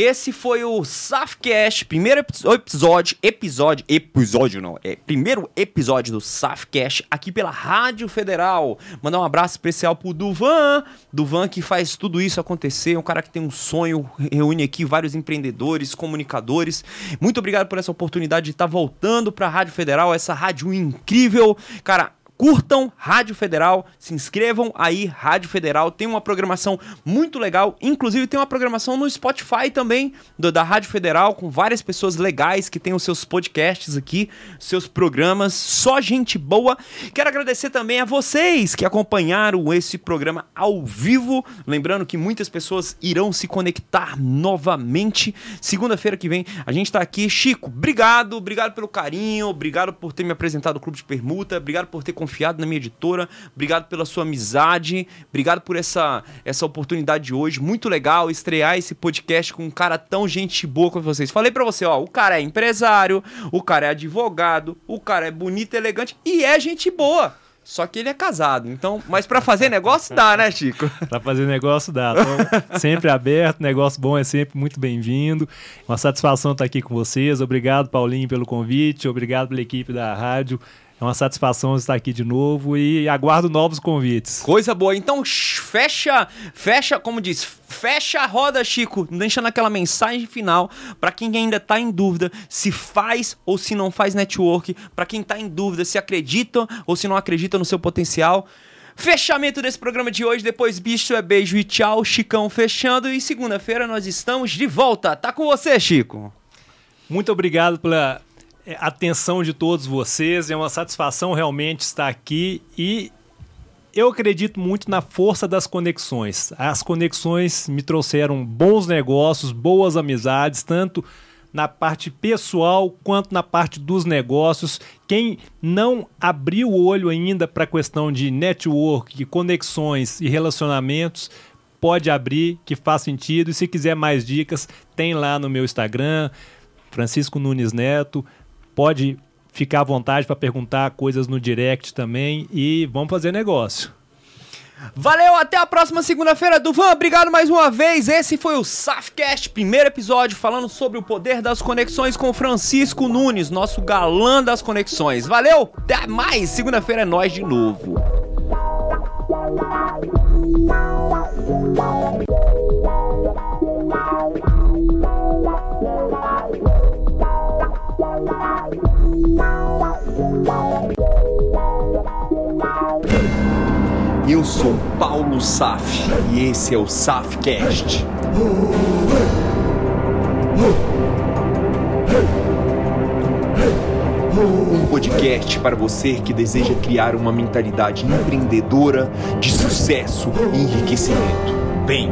esse foi o Safcast, primeiro episódio, episódio, episódio não, é primeiro episódio do Safcast aqui pela Rádio Federal. Mandar um abraço especial pro Duvan, Duvan que faz tudo isso acontecer, um cara que tem um sonho, reúne aqui vários empreendedores, comunicadores. Muito obrigado por essa oportunidade de estar voltando para a Rádio Federal, essa rádio incrível. Cara, Curtam Rádio Federal, se inscrevam aí, Rádio Federal. Tem uma programação muito legal, inclusive tem uma programação no Spotify também, do, da Rádio Federal, com várias pessoas legais que têm os seus podcasts aqui, seus programas, só gente boa. Quero agradecer também a vocês que acompanharam esse programa ao vivo. Lembrando que muitas pessoas irão se conectar novamente. Segunda-feira que vem a gente está aqui. Chico, obrigado, obrigado pelo carinho, obrigado por ter me apresentado o Clube de Permuta, obrigado por ter na minha editora. Obrigado pela sua amizade. Obrigado por essa, essa oportunidade de hoje. Muito legal estrear esse podcast com um cara tão gente boa como vocês. Falei para você, ó, o cara é empresário, o cara é advogado, o cara é bonito, elegante e é gente boa. Só que ele é casado, então. Mas para fazer negócio dá, né, Chico? [LAUGHS] para fazer negócio dá. Tô sempre aberto, negócio bom é sempre muito bem-vindo. Uma satisfação estar aqui com vocês. Obrigado, Paulinho, pelo convite. Obrigado pela equipe da rádio. É uma satisfação estar aqui de novo e aguardo novos convites. Coisa boa. Então fecha, fecha, como diz, fecha a roda, Chico, deixando aquela mensagem final para quem ainda tá em dúvida se faz ou se não faz network, para quem tá em dúvida se acredita ou se não acredita no seu potencial. Fechamento desse programa de hoje. Depois, bicho é beijo e tchau. Chicão fechando. E segunda-feira nós estamos de volta. Tá com você, Chico. Muito obrigado pela atenção de todos vocês. É uma satisfação realmente estar aqui e eu acredito muito na força das conexões. As conexões me trouxeram bons negócios, boas amizades, tanto na parte pessoal quanto na parte dos negócios. Quem não abriu o olho ainda para a questão de network, conexões e relacionamentos, pode abrir, que faz sentido. E se quiser mais dicas, tem lá no meu Instagram, Francisco Nunes Neto. Pode ficar à vontade para perguntar coisas no direct também e vamos fazer negócio. Valeu, até a próxima segunda-feira, Duvan. Obrigado mais uma vez. Esse foi o Safcast, primeiro episódio falando sobre o poder das conexões com Francisco Nunes, nosso galã das conexões. Valeu, até mais. Segunda-feira é nós de novo. Eu sou Paulo Saf e esse é o Safcast. Um podcast para você que deseja criar uma mentalidade empreendedora de sucesso e enriquecimento. Bem.